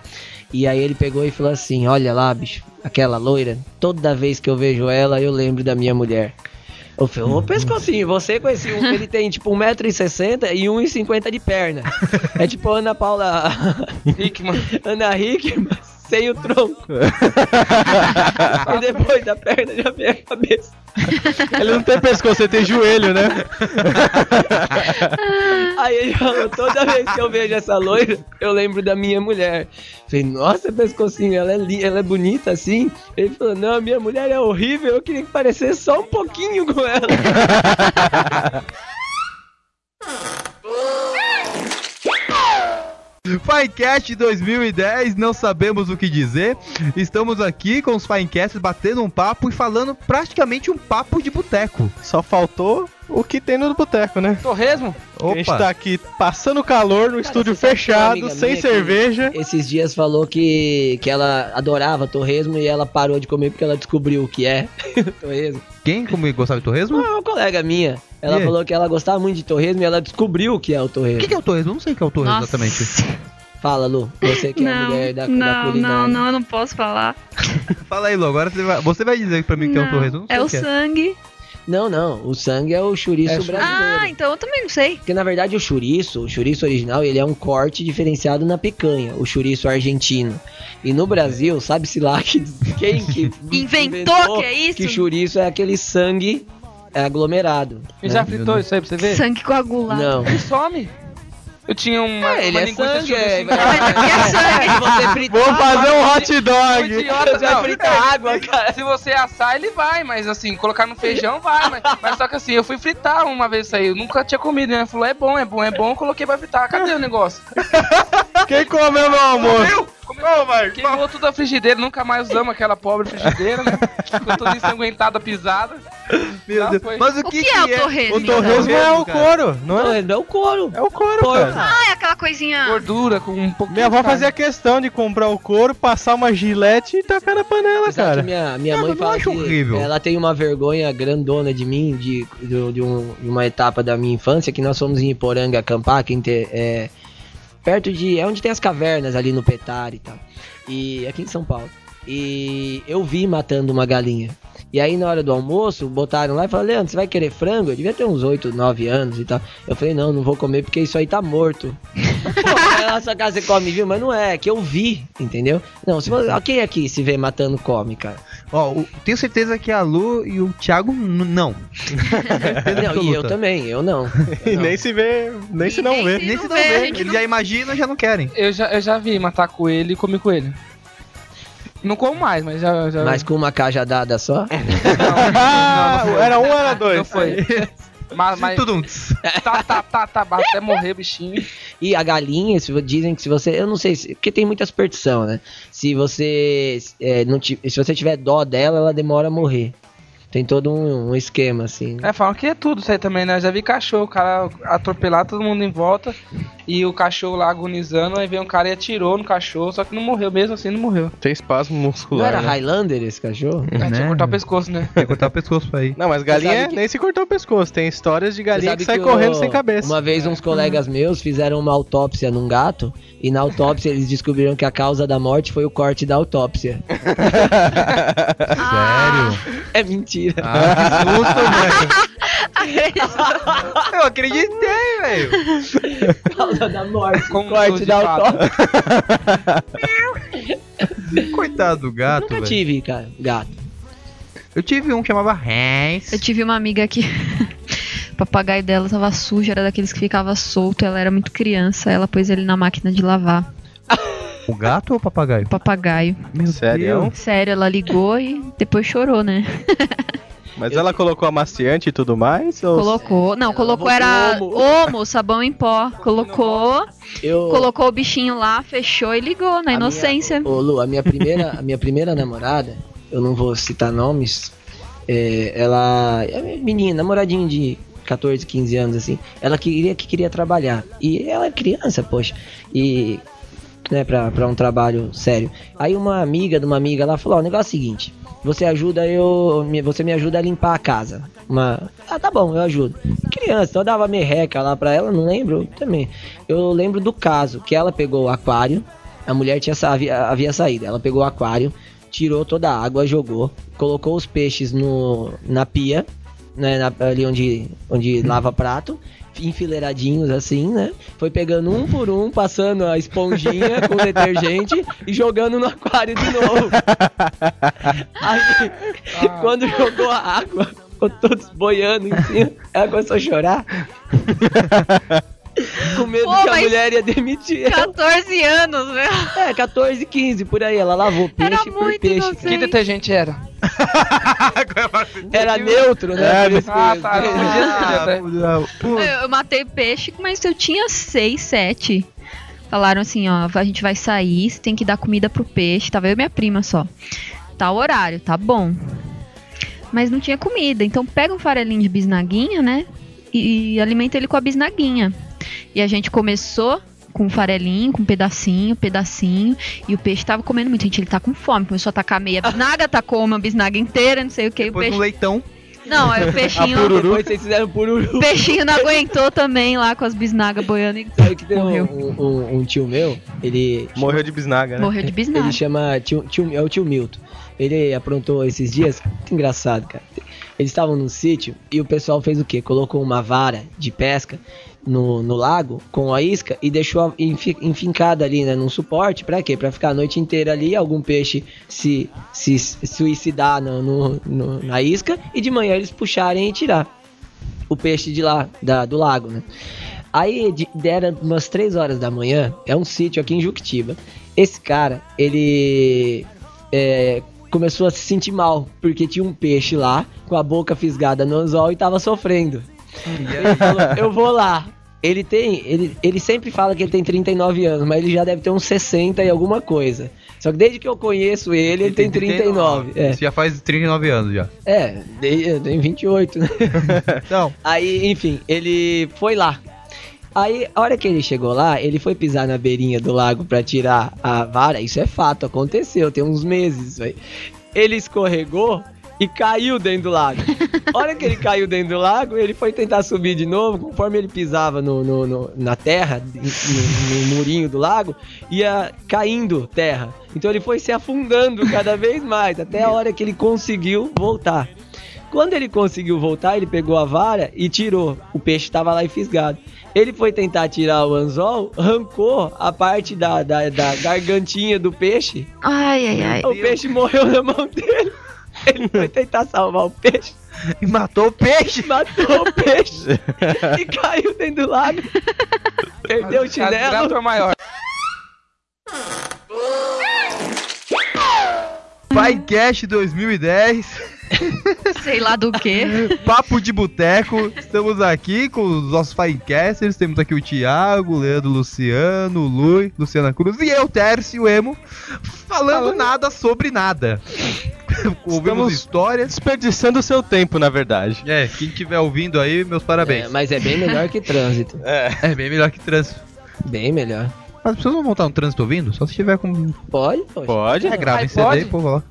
E aí ele pegou e falou assim: Olha lá, bicho, aquela loira, toda vez que eu vejo ela, eu lembro da minha mulher. Falei, ô pescocinho, você com esse um, ele tem tipo 1,60m e 1,50m de perna. É tipo Ana Paula. Hickman. Ana Hickman sem o tronco. <laughs> e depois da perna já vem a cabeça. Ele não tem pescoço, ele tem joelho, né? <laughs> Aí ele falou, toda vez que eu vejo essa loira, eu lembro da minha mulher. Falei, nossa, pescocinho, ela é, li- ela é bonita assim? Ele falou, não, minha mulher é horrível, eu queria que parecesse só um pouquinho com ela. <laughs> Finecast 2010, não sabemos o que dizer. Estamos aqui com os Finecasts batendo um papo e falando praticamente um papo de boteco. Só faltou o que tem no boteco, né? Torresmo? A gente Opa. tá aqui passando calor no estúdio tem uma fechado, sem cerveja. Esses dias falou que, que ela adorava torresmo e ela parou de comer porque ela descobriu o que é <laughs> torresmo. Quem como gostava de torresmo? Ah, uma colega minha. Ela E falou que ela gostava muito de torresmo e ela descobriu o que é o O torresmo. que, que é o torresmo? Eu não sei o que é o torresmo Nossa. exatamente. Fala, Lu. Você que é a não, mulher da, da não, culinária. não, não, eu não posso falar. <laughs> Fala aí, Lu. Agora você vai, você vai dizer pra mim que é um Não, torresmo. Eu não sei é o que sangue. Não, não. O sangue é o chouriço É brasileiro. Ah, então eu também não sei. Porque na verdade o chouriço, o chouriço original, ele é um corte diferenciado na picanha, o chouriço argentino. E no Brasil, sabe-se lá que <laughs> quem que <laughs> Inventou que é isso? que chouriço é aquele sangue aglomerado. E né? já fritou isso aí pra você ver? Sangue coagulado. Não. Ele some. Eu tinha uma, É, ele uma é sangue, de é, vai- casa. Mas <laughs> aqui é sangue. Se você fritar, Vou fazer um hot O dog. idiota, você vai fritar água, cara. Se você assar, ele vai, mas assim, colocar no feijão vai. Mas, mas só que assim, eu fui fritar uma vez isso aí. Eu nunca tinha comido, né? Falou, é bom, é bom, é bom. Eu coloquei pra fritar. Cadê o negócio? <laughs> Quem comeu meu almoço? Queimou tudo a frigideira, nunca mais usamos aquela pobre frigideira, né? <laughs> Ficou toda ensanguentada, pisada. Meu Já Deus. Mas o O que, que é o torresmo? O torresmo é o couro, não é? Não, é o couro. É o couro, Porco. cara. Ah, é aquela coisinha. Gordura com um pouquinho Minha avó fazia questão de comprar o couro, passar uma gilete e tacar na panela, que cara. minha, minha Ah, mãe não fala acho que horrível. ela tem uma vergonha grandona de mim, de, de, de um- de uma etapa da minha infância, que nós fomos em Iporanga acampar, que é, perto de... é onde tem as cavernas ali no Petar e tal. E aqui em São Paulo. E eu vi matando uma galinha. E aí na hora do almoço, botaram lá e falaram, Leandro, você vai querer frango? Eu devia ter uns 8, 9 anos e tal. Eu falei, não, não vou comer porque isso aí tá morto. <laughs> Pô, na nossa casa você come, viu? Mas não é, é que eu vi, entendeu? Não, se você, quem aqui se vê matando come, cara? Ó, o- tenho certeza que a Lu e o Thiago não. <laughs> Não, e eu também, eu não. <laughs> E nem se vê, nem se não nem vê. se- Nem se não vê, vê. não- já imaginam, já não querem. Eu já, eu já vi matar coelho e comi coelho. Não como mais, mas já. já... Mas com uma cajadada só? <laughs> Ah, <laughs> Não, não foi. era um, era dois. Não foi. <laughs> Mas, mas Tudo um. tá, tá, tá, tá, até morrer, bichinho. E a galinha, se, dizem que se você. Eu não sei, se, porque tem muita superstição, né? Se você. é, não se você tiver dó dela, ela demora a morrer. Tem todo um, um esquema, assim. É, falam que é tudo isso aí também, né? Eu já vi cachorro, o cara atropelar todo mundo em volta e o cachorro lá agonizando, aí veio um cara e atirou no cachorro, só que não morreu, mesmo assim não morreu. Tem espasmo Não muscular. era né? Highlander esse cachorro? É, tinha que cortar o pescoço, né? Tem que cortar o pescoço pra ir. Não, mas galinha que- nem se cortou o pescoço. Tem histórias de galinha que sai o- correndo sem cabeça. Uma vez uns colegas meus fizeram uma autópsia num gato e na autópsia eles descobriram que a causa da morte foi o corte da autópsia. <laughs> Sério? É mentira. Ah, que susto, velho. <laughs> Eu acreditei, velho. causa da morte. Com corte da autópsia. Coitado do gato, Nunca velho. tive, cara, gato. Eu tive um que chamava Hans. eu tive uma amiga que. O <laughs> papagaio dela tava sujo, era daqueles que ficava solto, ela era muito criança, ela pôs ele na máquina de lavar. O gato ou o papagaio? O papagaio. Meu Sério? Deus. Sério, ela ligou e depois chorou, né? <laughs> Mas ela colocou amaciante e tudo mais? Ou... Colocou. Não, Ela colocou era Omo. Omo, sabão em pó. Colocou, Eu, colocou o bichinho lá, fechou e ligou na a inocência. Minha, ô, Lu, a minha primeira, a minha primeira namorada, eu não vou citar nomes, é, ela é menina, namoradinha de 14, 15 anos assim. Ela queria que queria trabalhar e ela é criança, poxa. E né, pra um trabalho sério. Aí uma amiga de uma amiga lá falou: o negócio é o seguinte, você ajuda eu. Você me ajuda a limpar a casa. Uma. Ah, tá bom, eu ajudo. Criança, então eu dava merreca lá pra ela, não lembro também. Eu lembro do caso, que ela pegou o aquário, a mulher tinha, havia, havia saído. Ela pegou o aquário, tirou toda a água, jogou, colocou os peixes no, na pia, né, na- ali onde, onde lava prato, enfileiradinhos assim, né? Foi pegando um por um, passando a esponjinha com detergente e jogando no aquário de novo. <laughs> Aí, quando jogou a água, ficou todos boiando em cima, ela começou a chorar. <laughs> Com medo Pô, que a mulher ia demitir ela. 14 anos, meu. É, 14, 15, por aí. Ela lavou Era peixe por peixe. inocente. Que detergente era? <laughs> Era neutro, né? É, ah, tá, né? Pô, Eu, eu matei peixe, mas eu tinha 6, 7. Falaram assim, ó, a gente vai sair, você tem que dar comida pro peixe. Tava eu e minha prima só. Tá o horário, tá bom. Mas não tinha comida, então pega um farelinho de bisnaguinha, né? e alimenta ele com a bisnaguinha. E a gente começou com farelinho, com pedacinho, pedacinho, e o peixe tava comendo muito. Gente, ele tá com fome, começou a tacar meia bisnaga, tacou uma bisnaga inteira, não sei o que. O Depois peixe... no leitão. Não, aí o <laughs> peixinho. Depois vocês fizeram pururu. O peixinho não aguentou também lá com as bisnagas boiando e <laughs> Sabe que tem um, Morreu. um- um- um tio meu, ele Morreu de bisnaga, né? morreu de bisnaga. Ele chama tio, tio- é o tio Milton. Ele aprontou esses dias, muito engraçado, cara. Eles estavam num sítio e o pessoal fez o quê? Colocou uma vara de pesca no, no lago com a isca e deixou enfi- enfincada ali, né, num suporte, pra quê? Pra ficar a noite inteira ali, algum peixe se, se suicidar no, no- no- na isca e de manhã eles puxarem e tirar o peixe de lá, da- do lago, né? Aí de- deram umas 3 horas da manhã, é um sítio aqui em Juquitiba. Esse cara, ele é, começou a se sentir mal, porque tinha um peixe lá, com a boca fisgada no anzol e tava sofrendo. Ele falou, eu vou lá. Ele tem, ele, ele sempre fala que ele tem 39 anos, mas ele já deve ter uns 60 e alguma coisa. Só que desde que eu conheço ele, ele, tem 39. É, Isso já faz 39 anos já. é tem 28, né? <laughs> Então, Aí, enfim, ele foi lá. Aí, a hora que ele chegou lá, ele foi pisar na beirinha do lago pra tirar a vara. Isso é fato, aconteceu, tem uns meses aí. Ele escorregou e caiu dentro do lago. A hora que ele caiu dentro do lago, ele foi tentar subir de novo. Conforme ele pisava no, no- no- na terra, no, no murinho do lago, ia caindo terra. Então ele foi se afundando cada vez mais, até a hora que ele conseguiu voltar. Quando ele conseguiu voltar, ele pegou a vara e tirou. O peixe estava lá e fisgado. Ele foi tentar tirar o anzol, arrancou a parte da, da, da gargantinha do peixe. Ai, ai, ai. O peixe morreu na mão dele. <laughs> Ele foi tentar salvar o peixe, e matou o peixe. <laughs> matou o peixe <laughs> e caiu dentro do lago. Perdeu o chinelo. foi maior. Pycast 2010, <laughs> Sei lá do que. Papo de Boteco. Estamos aqui com os nossos Finecasters. Temos aqui o Thiago, o Leandro, o Luciano, o Lui, Luciana Cruz e eu, Tércio Emo, falando Falando. nada sobre nada. <laughs> Ouvimos histórias. Desperdiçando o seu tempo, na verdade. É, quem estiver ouvindo aí, meus parabéns. É, mas é bem melhor que trânsito. É, bem melhor que trânsito. Bem melhor. Mas as pessoas vão voltar no trânsito ouvindo? Só se tiver com. Pode, pode. Pode? É, grave Aí em CD pode? e pô, lá.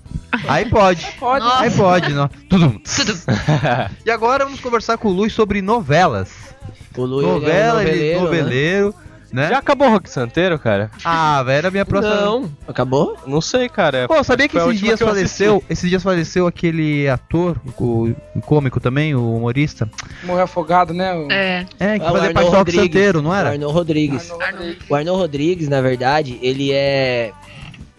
Aí pode. Pode. Aí pode, não. Tudo. <laughs> E agora vamos conversar com o Luiz sobre novelas. O Lu ele é um Novela, ele noveleiro, né? Né? Já acabou o Rock Santeiro, cara? Ah, velho, era a minha próxima. Não, acabou? Não sei, cara. Pô, sabia que a esses dias que eu faleceu, esses dias faleceu aquele ator, o, o cômico também, o humorista. Morreu afogado, né? O- É. É, que Ah, o fazia parte do Rock Rodrigues. Santeiro, não O era? Arnold Rodrigues. Arnold- O Arnold Rodrigues, na verdade, ele é.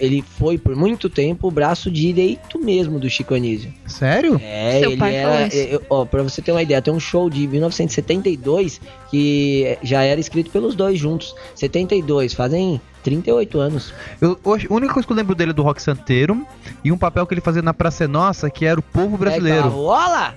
Ele foi por muito tempo o braço direito mesmo do Chico Anísio. Sério? É, Seu ele pai era. isso. eu- Ó, pra você ter uma ideia, tem um show de 1972 que já era escrito pelos dois juntos. 72, fazem 38 anos. Eu, hoje, a única coisa que eu lembro dele é do Rock Santeiro e um papel que ele fazia na Praça é Nossa, que era o povo É, brasileiro. Olá!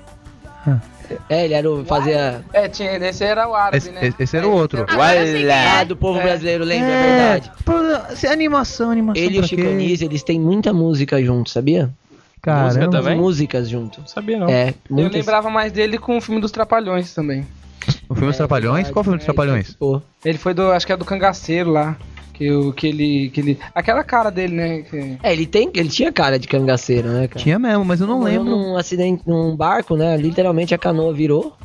É, ele era o. fazia. É, tinha, esse era o árabe, Esse, né? esse era o outro. Eu Ah, é. do povo É. brasileiro, lembra? É, verdade. Pô, se- animação, animação. Ele e o? Anísio, eles têm muita música junto, sabia? Caramba. Música também? Músicas junto. Não sabia, não. É, Eu muitas. lembrava mais dele com o filme dos Trapalhões também. O filme dos É, Trapalhões? verdade, Qual filme dos né, Trapalhões? Ele foi do, acho que é do Cangaceiro lá. Que, o, que, ele, que ele. Aquela cara dele, né? que- É, ele tem, ele tinha cara de cangaceiro, né, cara? Tinha mesmo, mas eu não lembro. num acidente num barco, né? Literalmente a canoa virou.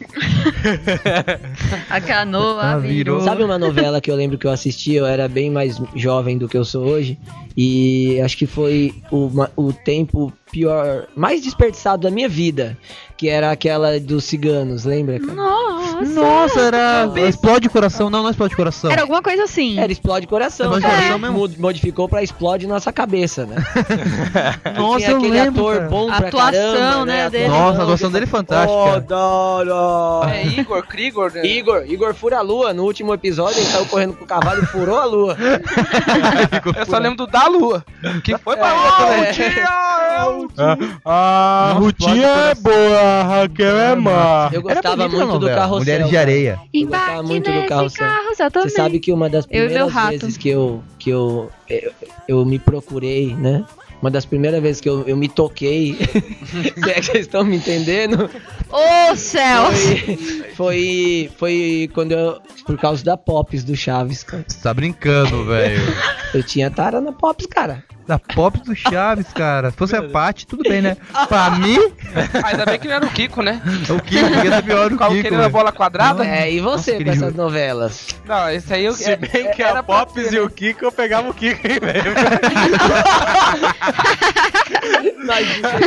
<laughs> A canoa Ah, virou. Sabe uma novela que eu lembro que eu assisti? Eu era bem mais jovem do que eu sou hoje. E acho que foi o, o tempo pior, mais desperdiçado da minha vida. Que era aquela dos ciganos, lembra, cara? Nossa. Nossa, era. Explode coração. Não, não explode coração. Era alguma coisa assim. Era Explode Coração. Explode Coração mesmo? mod- Modificou pra Explode Nossa Cabeça, né? <laughs> Nossa, Tinha eu aquele lembro. ator cara. bom A pra atuação, caramba, né, né? dele. Nossa, a atuação dele é fantástica. Oh. É Igor, Krigor, né? Igor, Igor fura a lua. No último episódio ele saiu correndo com o cavalo e furou a lua. <laughs> Eu só lembro do da Lua. Que foi pra Lua É. também. Ah, a Nossa, Rutinha é boa, a Raquel é má. Eu gostava muito do carrossel. Mulheres de. Areia. Eu Embarque muito do carrossel. carrossel também. Você sabe que uma das Eu primeiras vezes que eu, que eu, eu, eu me procurei, né? uma das primeiras vezes que eu, eu me toquei, <laughs> se é que vocês estão me entendendo, Ô, céus! foi, foi, foi quando eu, por causa da Pops do Chaves, cara. Você tá brincando, velho. Eu tinha tara na Pops, cara. Da pop do Chaves, cara. Se fosse a Paty, tudo bem, né? Pra <laughs> mim, Ainda bem que não era o Kiko, né? o Kiko podia ser pior do Ficava Kiko. querendo a bola quadrada. É, e você Nossa, com essas novelas? Não, esse aí eu. Se bem que a Pops e o Kiko, eu pegava o Kiko, hein, velho? <laughs>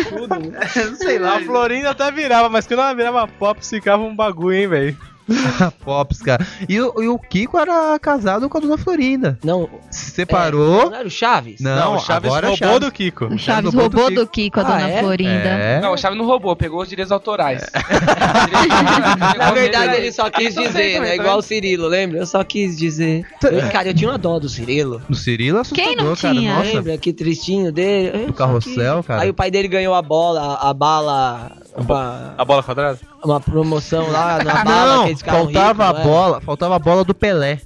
Tudo, né? Sei lá, a Florinda até virava, mas quando ela virava Pops, ficava um bagulho, hein, velho? <laughs> Pops, cara. E, o- e o Kiko era casado com a dona Florinda. Não, Se separou. não era o Chaves? Não, o Chaves agora é roubou Chaves. do Kiko. O Chaves roubou do roubou Kiko. do Kiko, a Ah, dona é? Florinda. É. Não, o Chaves não roubou, pegou os direitos autorais. <laughs> Na verdade, ele só quis dizer, né? Igual o Cirilo, lembra? Eu só quis dizer. Eu- cara, eu tinha uma dó do Cirilo. No Cirilo é Quem não assustador, cara. tinha? Nossa. Lembra? Que tristinho dele. Eu O só carrossel, quis- cara. Aí o pai dele ganhou a bola, a bala. Uma, A bola quadrada? uma promoção lá na bala. Não, faltava ricos, a é? bola, faltava a bola do Pelé.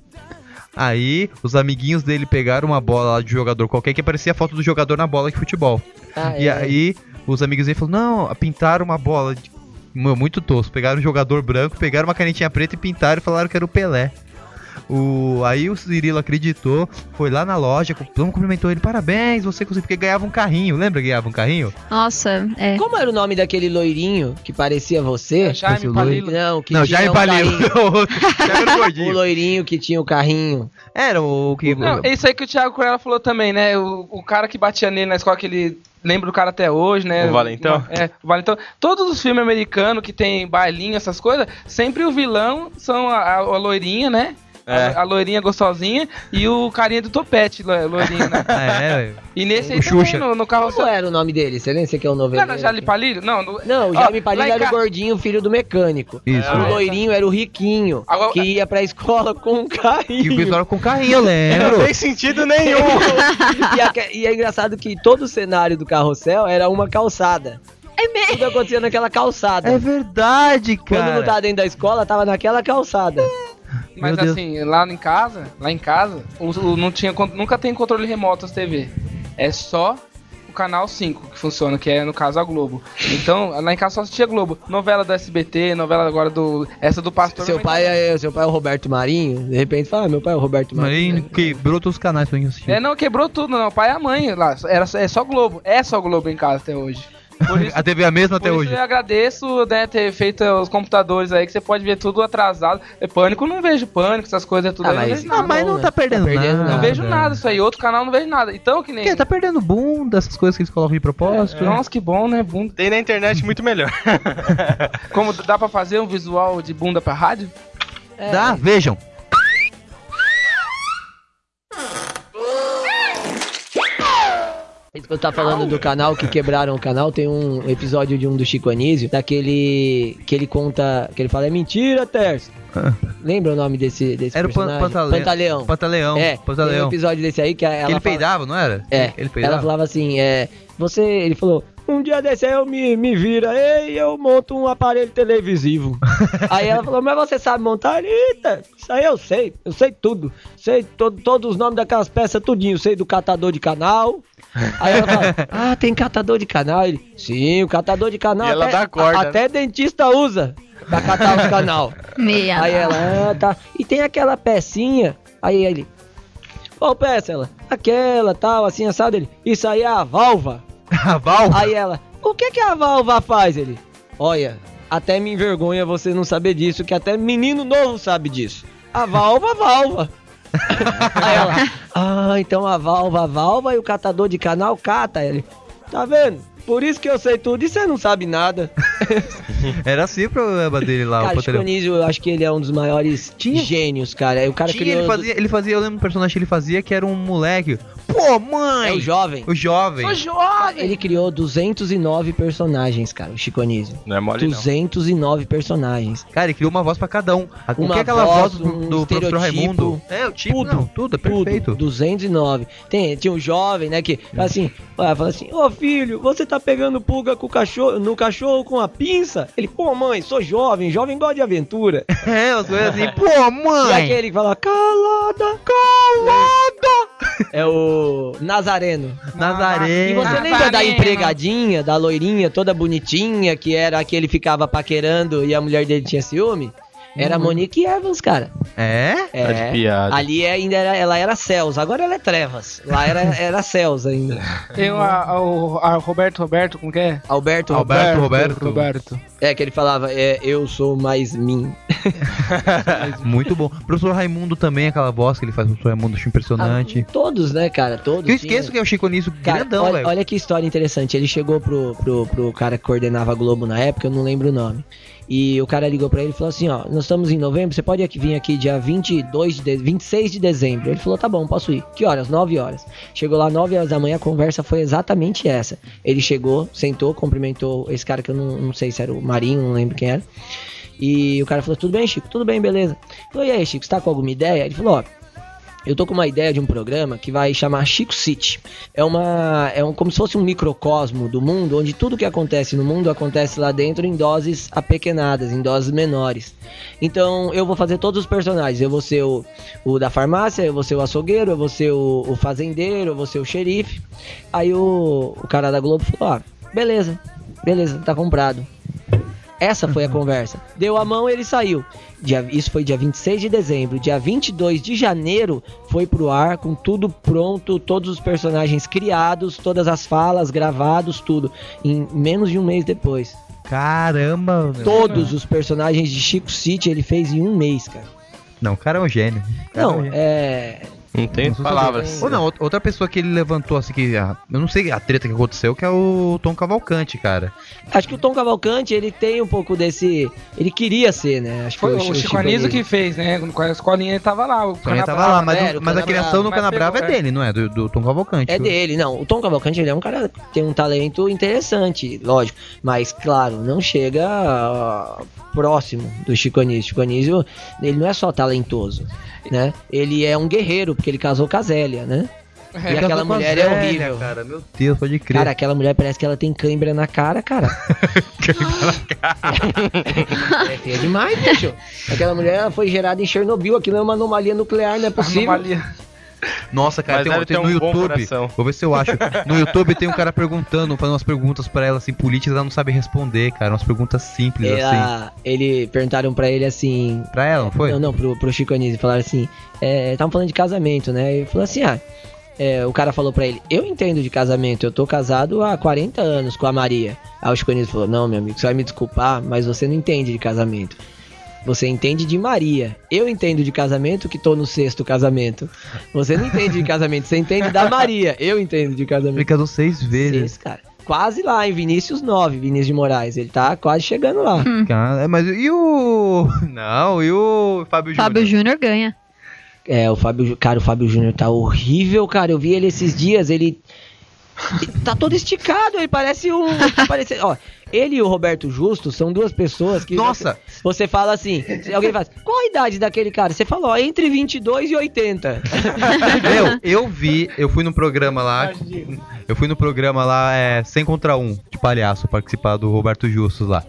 Aí, os amiguinhos dele pegaram uma bola lá de jogador qualquer que parecia a foto do jogador na bola de futebol. Ah, E é. aí, os amigos dele falaram: Não, pintaram uma bola. De... Meu, muito tosco. Pegaram um jogador branco, pegaram uma canetinha preta e pintaram e falaram que era o Pelé. O... Aí o Cirilo acreditou, foi lá na loja, mundo cumprimentou ele, parabéns, você conseguiu, porque ganhava um carrinho, lembra que ganhava um carrinho? Nossa, é. Como era o nome daquele loirinho que parecia você? Esse Jaime. Palilo. Não, que Não, tinha já um carrinho. <laughs> <laughs> o loirinho que tinha o carrinho. Era o que... Não, é isso aí que o Thiago Corella falou também, né? O, o cara que batia nele na escola, que ele lembra do cara até hoje, né? O Valentão? É, o Valentão. Todos os filmes americanos que tem bailinho, essas coisas, sempre o vilão são a, a- a loirinha, né? É. A, a loirinha gostosinha e o carinha do topete, lo- loirinho, né? <laughs> É, velho. E nesse aí O também, Xuxa. no, no carro... Qual era o nome dele? Você lembra? Você que é o Não noveleiro? era Jale Palilho? Não, no- Não, o lá Palilho era o ca- gordinho, filho do mecânico. Isso. O loirinho era o riquinho, Agora- que ia pra escola com um Que o carrinho. pessoal com carrinho, eu <laughs> Não lembro. tem sentido nenhum. <laughs> e, a- e é engraçado que todo o cenário do carrossel era uma calçada. É mesmo. Tudo acontecia naquela calçada. É verdade, cara. Quando não tava dentro da escola, tava naquela calçada. Mas Meu Deus. assim, lá em casa, lá em casa, o, o- não tinha, nunca tem controle remoto as TV. É só o canal 5 que funciona, que é no caso a Globo. Então, lá em casa só assistia Globo. Novela do SBT, novela agora do. Essa do Pastor. Seu pai, é, seu pai é o Roberto Marinho, de repente fala, ah, meu pai é o Roberto Marinho. Marinho quebrou todos os canais pra mim assistir. É, não, quebrou tudo, não. O pai e a mãe lá. Era, é só Globo. É só Globo em casa até hoje. Por isso, <laughs> A TV é a mesma por até isso hoje. eu agradeço né, ter feito os computadores aí, que você pode ver tudo atrasado. É pânico, não vejo pânico, essas coisas é tudo Ah, aí, não mas- Ah, nada. mas não tá perdendo, Tá perdendo nada. Não vejo nada isso aí. Outro canal não vejo nada. Então, que nem. Porque tá perdendo bunda, essas coisas que eles colocam de propósito. Nossa, que bom, né? Bunda. Tem na internet muito melhor. Como dá pra fazer um visual de bunda pra rádio? É, Dá, vejam. Eu tá falando do canal que quebraram o canal, tem um episódio de um do Chico Anísio, daquele que ele conta, que ele fala, é mentira, Terço. <laughs> Lembra o nome desse, desse Era o Pan- personagem? Pantaleão. Pantaleão. Pantaleão. É, tem um Pantaleão. episódio desse aí que ela Que ele fala- peidava, não era? É, Ele peidava. ela falava assim, é, você, ele falou, um dia desse aí eu me, me vira, e eu monto um aparelho televisivo. <laughs> aí ela falou, mas você sabe montar? Eita, isso aí eu sei, eu sei tudo. Sei to- todos os nomes daquelas peças tudinho, sei do catador de canal. Aí ela fala, <laughs> ah, tem catador de canal? Ele, sim, o catador de canal E ela até, dá corda. a- até dentista usa pra catar os canal. <laughs> Meia. Aí ela, ah, tá. E tem aquela pecinha. Aí ele, qual peça? Ela, aquela, tal, assim, assado. Ele, isso aí é a válvula. <laughs> A Val? Aí ela, o que que a válvula faz? Ele, olha, até me envergonha você não saber disso, que até menino novo sabe disso. A válvula, a. <laughs> Aí ela, ah, então a válvula, a e o catador de canal cata. Ele, tá vendo? Por isso que eu sei tudo e você não sabe nada. <laughs> Era assim o problema dele lá, cara, o o Chico Pantaleão. Anísio, eu acho que ele é um dos maiores Tinha- gênios, cara. O cara Tinha, criou... ele fazia, ele fazia, eu lembro um personagem que ele fazia que era um moleque. Pô, mãe! É o jovem. O jovem. Sou jovem! Ele criou 209 personagens, cara, o Chico Anísio. Não é mole, não. 209 personagens. Cara, ele criou uma voz pra cada um. O que é aquela voz, voz do, um do professor. Raimundo? É, o tipo, Tudo. não, tudo, é perfeito. Tudo, 209. Tem, tinha um jovem, né, que fala assim, fala assim, ô filho, você tá pegando pulga com o cachorro, no cachorro com a pinça? Ele, pô mãe, sou jovem, jovem gosta de aventura. <laughs> É, umas coisas assim, <laughs> pô, E mãe! aquele que fala, calada, Calada! É o Nazareno. Nazaré. E você lembra da Nazareno. empregadinha, da loirinha, toda bonitinha, que era a que ele ficava paquerando e a mulher dele tinha ciúme? Era a Monique Evans, cara. É? É. Tá de piada. Ali é- ainda era, ela era céus, agora ela é trevas. Lá era, <laughs> era céus ainda. Tem o, a, o a Roberto Roberto, como que é? Alberto, Alberto Roberto. Roberto. É, que ele falava, é, eu sou mais mim. <laughs> Muito bom. Professor Raimundo também, aquela voz que ele faz, professor Raimundo, acho impressionante. Ah, todos, né, cara? Todos. que eu tinha- esqueço que é o Chico Cara, grandão, olha, velho. olha que história interessante. Ele chegou pro, pro, pro cara que coordenava a Globo na época, eu não lembro o nome. E o cara ligou pra ele e falou assim: Ó, nós estamos em novembro, você pode vir aqui dia 22 de, de- 26 de dezembro. Ele falou: Tá bom, posso ir. Que horas? 9 horas. Chegou lá 9 horas da manhã, a conversa foi exatamente essa. Ele chegou, sentou, cumprimentou esse cara que eu não, não sei se era o Marinho, não lembro quem era. E o cara falou: Tudo bem, Chico? Tudo bem, beleza. Falou: E aí, Chico, você tá com alguma ideia? Ele falou: Ó. Eu tô com uma ideia de um programa que vai chamar Chico City. É uma é um, como se fosse um microcosmo do mundo, onde tudo que acontece no mundo acontece lá dentro em doses apequenadas, em doses menores. Então eu vou fazer todos os personagens. Eu vou ser o, o da farmácia, eu vou ser o açougueiro, eu vou ser o, o fazendeiro, eu vou ser o xerife. Aí o, o cara da Globo falou: ah, beleza, beleza, tá comprado. Essa foi a conversa. Deu a mão ele saiu. Dia- isso foi dia 26 de dezembro. Dia 22 de janeiro foi pro ar com tudo pronto, todos os personagens criados, todas as falas gravados, tudo. Em menos de um mês depois. Caramba, meu. Todos os personagens de Chico City ele fez em um mês, cara. Não, o cara é um gênio. O cara é um Não, gênio. é. Não tem palavras. Ou não, outra- outra pessoa que ele levantou assim que. ah, Eu não sei a treta que aconteceu, que é o Tom Cavalcante, cara. Acho que o Tom Cavalcante ele tem um pouco desse. Ele queria ser, né? Acho que Foi o Chico Anísio que fez, né? Com a escolinha ele tava lá. O Canabrava, tava lá, mas, o- Era o mas a criação do Canabrava é dele, não é? Do, do Tom Cavalcante. É dele, não. O Tom Cavalcante ele é um cara que tem um talento interessante, lógico. Mas, claro, não chega ah, próximo do Chico Anísio. Chico Anísio, ele não é só talentoso, né? Ele é um guerreiro, porque ele casou com a Zélia, né? E Casou aquela mulher é Zélia, horrível. Cara, meu Deus, pode crer. Cara, aquela mulher parece que ela tem cãibra na cara, cara. <laughs> <laughs> é feia demais, bicho. Aquela mulher foi gerada em Chernobyl, aquilo é uma anomalia nuclear, não é possível. Anomalia. Nossa, cara, Mas tem, deve tem no um YouTube. Vou ver se eu acho. No YouTube tem um cara perguntando, fazendo umas perguntas pra ela assim, políticas, ela não sabe responder, cara. Umas perguntas simples assim. Ela, ele perguntaram pra ele assim, Pra ela, não foi? Não, não, pro, pro Chico Anísio. Falaram assim, estavam falando de casamento, né? Ele falou assim, ah, é, o cara falou pra ele, eu entendo de casamento, eu tô casado há 40 anos com a Maria. Aí o Chico Anísio falou, não, meu amigo, você vai me desculpar, mas você não entende de casamento. Você entende de Maria. Eu entendo de casamento que tô no sexto casamento. Você não entende de casamento, você entende da Maria. Eu entendo de casamento. casou seis vezes. Seis, cara. Quase lá, em Vinícius 9, Vinícius de Moraes. Ele tá quase chegando lá. Cara, mas e o. <laughs> Não, e o Fábio Júnior? Fábio Júnior ganha. É, o Fábio, cara, o Fábio Júnior tá horrível, cara. Eu vi ele esses dias, ele ele tá todo esticado, ele parece um, <laughs> parece, ó, ele e o Roberto Justo são duas pessoas que Nossa! você, você fala assim, alguém fala, qual a idade daquele cara? Você fala, ó, entre 22 e 80. <laughs> Meu, eu vi, eu fui no programa lá. Eu fui no programa lá, é, 100 contra 1 de palhaço, participar do Roberto Justus lá.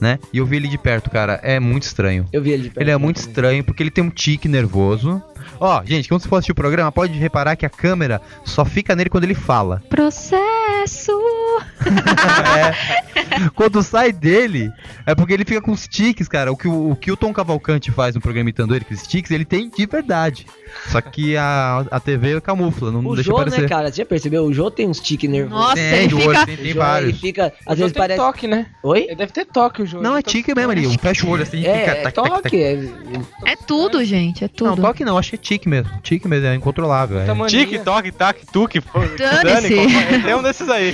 Né? E eu vi ele de perto, cara. É muito estranho. Eu vi ele de perto. Ele é muito estranho porque ele tem um tique nervoso. Ó, gente, quando você for assistir o programa, pode reparar que a câmera só fica nele quando ele fala. Processo. <laughs> É. Quando sai dele, é porque ele fica com os tiques, cara. O que o, o que o Tom Cavalcante faz no programa imitando ele, com os tiques, ele tem de verdade. Só que a, a TV camufla, não O deixa Jô, aparecer. né, cara? Você já percebeu? O Jô tem uns tique nervosos. Nossa, Tem, ele Jô, fica. tem, tem Jô, vários. Ele fica, às vezes tem parece... toque, né? Oi? Ele deve ter toque o jogo. Não, é tique mesmo ali. Um fecha o olho assim e É, fica. é tac, tac, tac. toque. É, É tudo, gente. É Não, tudo. toque não, acho que é tique mesmo. Tique mesmo, é incontrolável. é. Tamanho. Tic, toc, tac, pô, Dane-se. dane, qualquer- Tem um desses aí.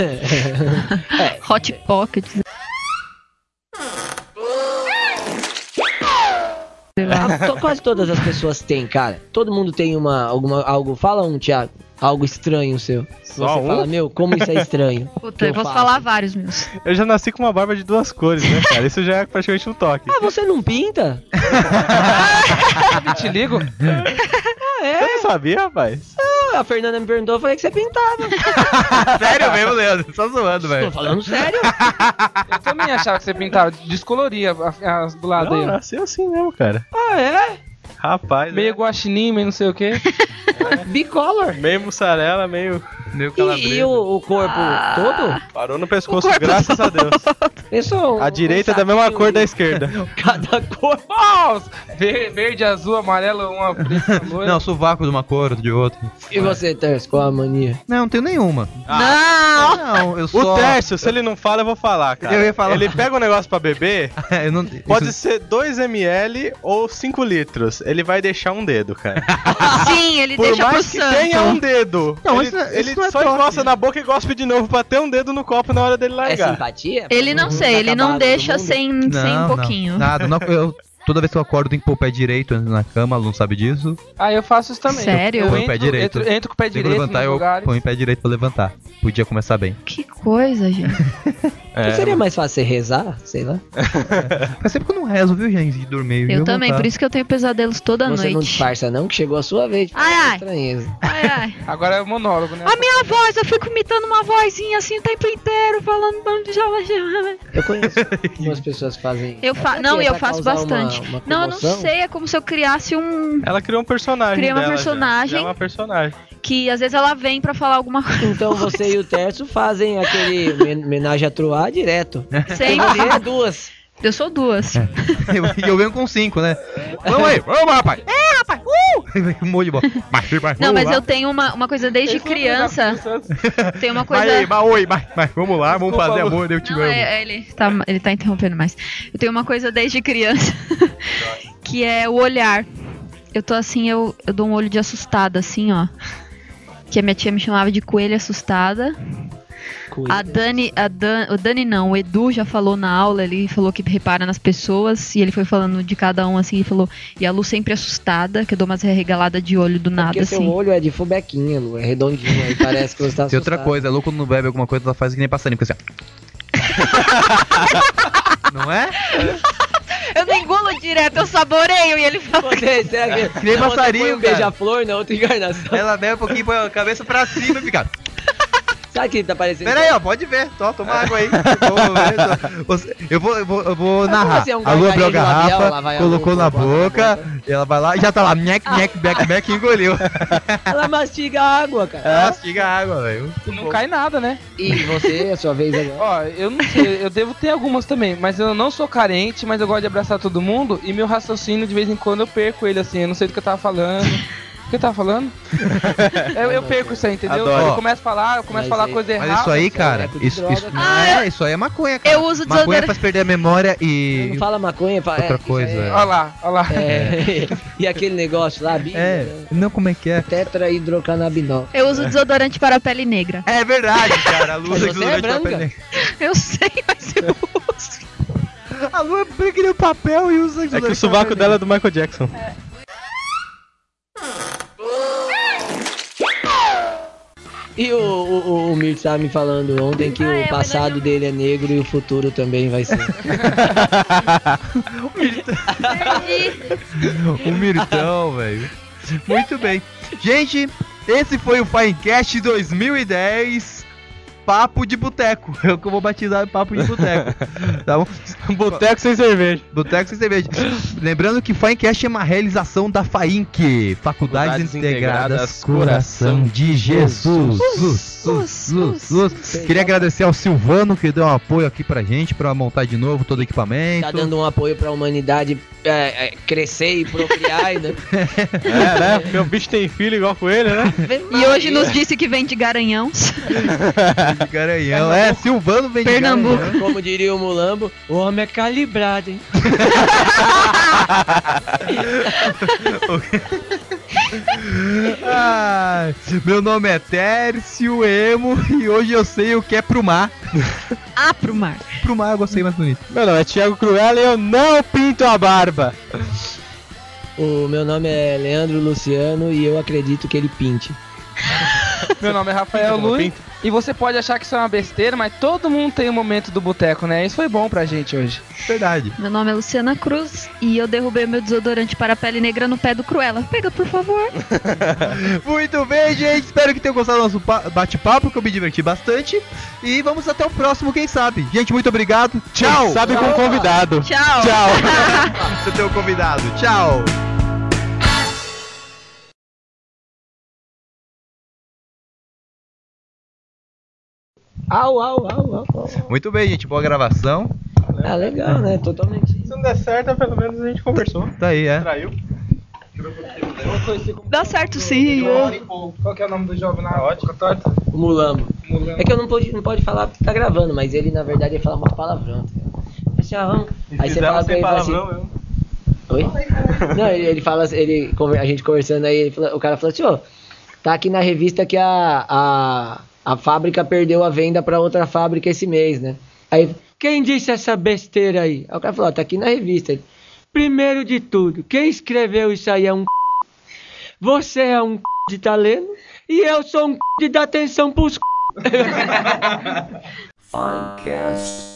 <laughs> Hot Pocket. Sei lá. Ah, quase todas as pessoas têm, cara. Todo mundo tem uma alguma algo. Fala um, Thiago. Algo estranho seu. Só Você um? fala, meu, como isso é estranho. <laughs> Puta, eu Eu posso faço. falar vários meus. Eu já nasci com uma barba de duas cores, né, cara? Isso já é praticamente um toque. Ah, você não pinta? <laughs> Te ligo? Você não sabia, rapaz? Ah, a Fernanda me perguntou, eu falei que você pintava. <laughs> Sério mesmo, Leandro? Só zoando, Tô velho. falando sério. Eu também achava que você pintava, descoloria as do lado Não, aí. ó. nasceu assim mesmo, cara. Ah, é? Rapaz, Meio é. guaxinim, meio não sei o quê. <laughs> Bicolor. meio mussarela, meio. Meu E, e o, o corpo Ah. todo? Parou no pescoço, O graças a Deus. Pensou, A direita é da mesma cor da esquerda. <laughs> Cada cor. Verde, azul, amarelo, uma preta, <laughs> loira. Não, sovaco de uma cor, de outra. E você, Terce, qual a mania? Não, não tenho nenhuma. Não! Não, eu O só... Tércio, se ele não fala, eu vou falar, cara. Eu ia falar. Ele pega um negócio pra beber, <laughs> eu não... pode isso- ser 2ml ou 5 litros. Ele vai deixar um dedo, cara. Sim, ele Por deixa pro mais que santo. tenha um dedo. Não, ele isso é- ele isso não é só toque. encosta na boca e gospe de novo pra ter um dedo no copo na hora dele É largar. simpatia? Ele não sei, ele não deixa sem, sem um pouquinho. Nada, não, eu... Toda vez que eu acordo, tem que pôr o pé direito na cama, ela não sabe disso. Ah, eu faço isso também. Sério? Eu, Põe o entro, pé direito. Entro, entro com o pé Se eu direito levantar, eu lugares. ponho o pé direito pra levantar. Podia começar bem. Que coisa, gente. <laughs> É, Não seria mais fácil você rezar? Sei lá. Mas sempre que eu não rezo, viu, gente? De dormir. Eu também, por isso que eu tenho pesadelos toda você não noite. disfarça não, que chegou a sua vez. Ai, ai. Estranheza. Ai, ai. <laughs> Agora é o monólogo, né? A minha voz, eu fico imitando uma vozinha assim o tempo inteiro, falando. Eu conheço algumas pessoas que fazem Eu fa não, é eu faço causar uma- bastante. Uma não, eu não sei, é como se eu criasse um Ela criou um personagem. Criei uma dela já. personagem. Já é uma personagem. que às vezes ela vem pra falar alguma coisa. Então você e o Terço fazem aquele men- homenagem a Troar direto. Sempre. Duas. Eu sou duas. <laughs> E eu, eu venho com cinco, né? Vamos aí, vamos, rapaz! É, rapaz! Uh! <laughs> Um monte de bola. Mas, mas, Não, mas eu tenho uma, uma coisa desde é criança. Tem uma Mas coisa. aí, mas oi, mas, mas vamos lá, vamos Desculpa, fazer amor, eu te Não, amo. é, é, ele, tá, ele tá interrompendo mais. Eu tenho uma coisa desde criança, <laughs> que é o olhar. Eu tô assim, eu, eu dou um olho de assustada, assim, ó. Que a minha tia me chamava de coelha assustada. A Dani, a Dan, o Dani não, o Edu já falou na aula, ele falou que repara nas pessoas, e ele foi falando de cada um, assim, e falou, e a Lu sempre assustada, que eu dou umas regalada de olho do nada, Porque seu assim. olho é de fubequinha, Lu. É redondinho, aí parece que você tá <laughs> Tem outra coisa, a Lu quando não bebe alguma coisa, ela faz que nem passarinho, fica assim. <laughs> Não é? <laughs> Eu não engulo direto, eu saboreio, e ele fala, Você, será que Que nem passarinho, um beija-flor, na outra encarnação. Ela bebe um pouquinho, põe a cabeça pra cima e fica. Sabe que tá parecendo? Pera aí, ó, pode ver. Tó, toma água aí. Tô- Eu vou, eu vou, eu vou narrar. é um a Lu abriu a labial, garrafa, colocou na boca, boca. e ela vai lá e já tá lá, nhec, nhec, bec, bec, e engoliu. <laughs> Ela mastiga a água, cara. Ela mastiga a água, velho. Não cai nada, né? E você, é a sua vez agora. Ó, eu não sei, eu devo ter algumas também, mas eu não sou carente, mas eu gosto de abraçar todo mundo e meu raciocínio de vez em quando eu perco ele assim, eu não sei do que eu tava falando. <laughs> O que eu tava falando? <laughs> eu, eu perco isso aí, entendeu? Adoro. Eu começo a falar, eu começo a falar aí- coisa errada. Mas isso aí, cara, de isso, droga, isso, cara. não Ah, é, isso aí é maconha, cara. eu uso Maconha desodorante. faz perder a memória Não e. fala maconha, fala. Outra é, coisa, é. Olha lá, olha lá. É, <laughs> e aquele negócio lá, Bíblia, É, né? não, como é que é? tetrahidrocannabinol. Eu uso desodorante para a pele negra. É verdade, cara. A Lu usa é desodorante pra branca. pele. Eu sei, mas eu uso. A Lu é branca que nem papel e usa É que o sovaco dela é do Michael Jackson. E o, o, o, o Mir tava me falando ontem que Ah, é, o passado mas dele é negro e o futuro também vai ser. <laughs> Perdi. O Mirtão, velho. Muito bem. Gente, esse foi o Finecast 2010. Papo de Boteco. <laughs> É o que eu vou batizar Papo de Boteco. <laughs> Tá bom? Boteco sem cerveja. Boteco sem cerveja. Lembrando que Finecast é uma realização da FAINC, Faculdades, Faculdades Integradas Integradas Coração Coração de Jesus. Sus, sus, sus, sus. Queria agradecer ao Silvano que deu um apoio aqui pra gente, pra montar de novo todo o equipamento. Tá dando um apoio pra humanidade é, é, crescer e procriar, <laughs> né? É, né? Porque o bicho tem filho igual com ele, né? E hoje nos disse que vem de Garanhãos. De Garanhão. É, Silvano vem de Pernambuco. Garanhão. Como diria o Mulambo, o homem é calibrado, hein? Ai, <laughs> meu nome é Tércio Emo e hoje eu sei o que é pro mar. Ah, pro mar. Pro mar eu gostei mais bonito. Meu nome é Thiago Cruella e eu não pinto a barba. O meu nome é Leandro Luciano e eu acredito que ele pinte. <laughs> Meu nome é Rafael Pinta, Lui. pinta. E você pode achar que isso é uma besteira, mas todo mundo tem um momento do boteco, né? Isso foi bom pra gente hoje. Verdade. Meu nome é Luciana Cruz e eu derrubei meu desodorante para a pele negra no pé do Cruella. Pega, por favor. <laughs> Muito bem, gente. Espero que tenham gostado do nosso pa- bate-papo, que eu me diverti bastante. E vamos até o próximo, quem sabe. Gente, muito obrigado. Tchau. Sabe com o convidado. Tchau. Tchau. <laughs> Você tem o convidado. Tchau. Au, au, au, au, au. Muito bem, gente. Boa gravação. Ah, legal, né? Totalmente. Se não der certo, pelo menos a gente conversou. Tá aí, é. Traiu. Dá certo sim. Qual que é o nome do jogo na ótica torta? O Mulambo. Mulambo. É que eu não pode, não pode falar porque tá gravando, mas ele, na verdade, ia falar uma palavrão. tá? Assim, ah, vamos. Aí você fala com ele assim, Oi? Não, ele, ele fala, ele, a gente conversando aí, ele fala- o cara falou assim, ó, tá aqui na revista que a, a, a fábrica perdeu a venda pra outra fábrica esse mês, né? Aí, quem disse essa besteira aí? Aí o cara falou, tá aqui na revista. Primeiro de tudo, quem escreveu isso aí é um Você é um de tá lendo e eu sou um de dar atenção pros Finecast. <laughs>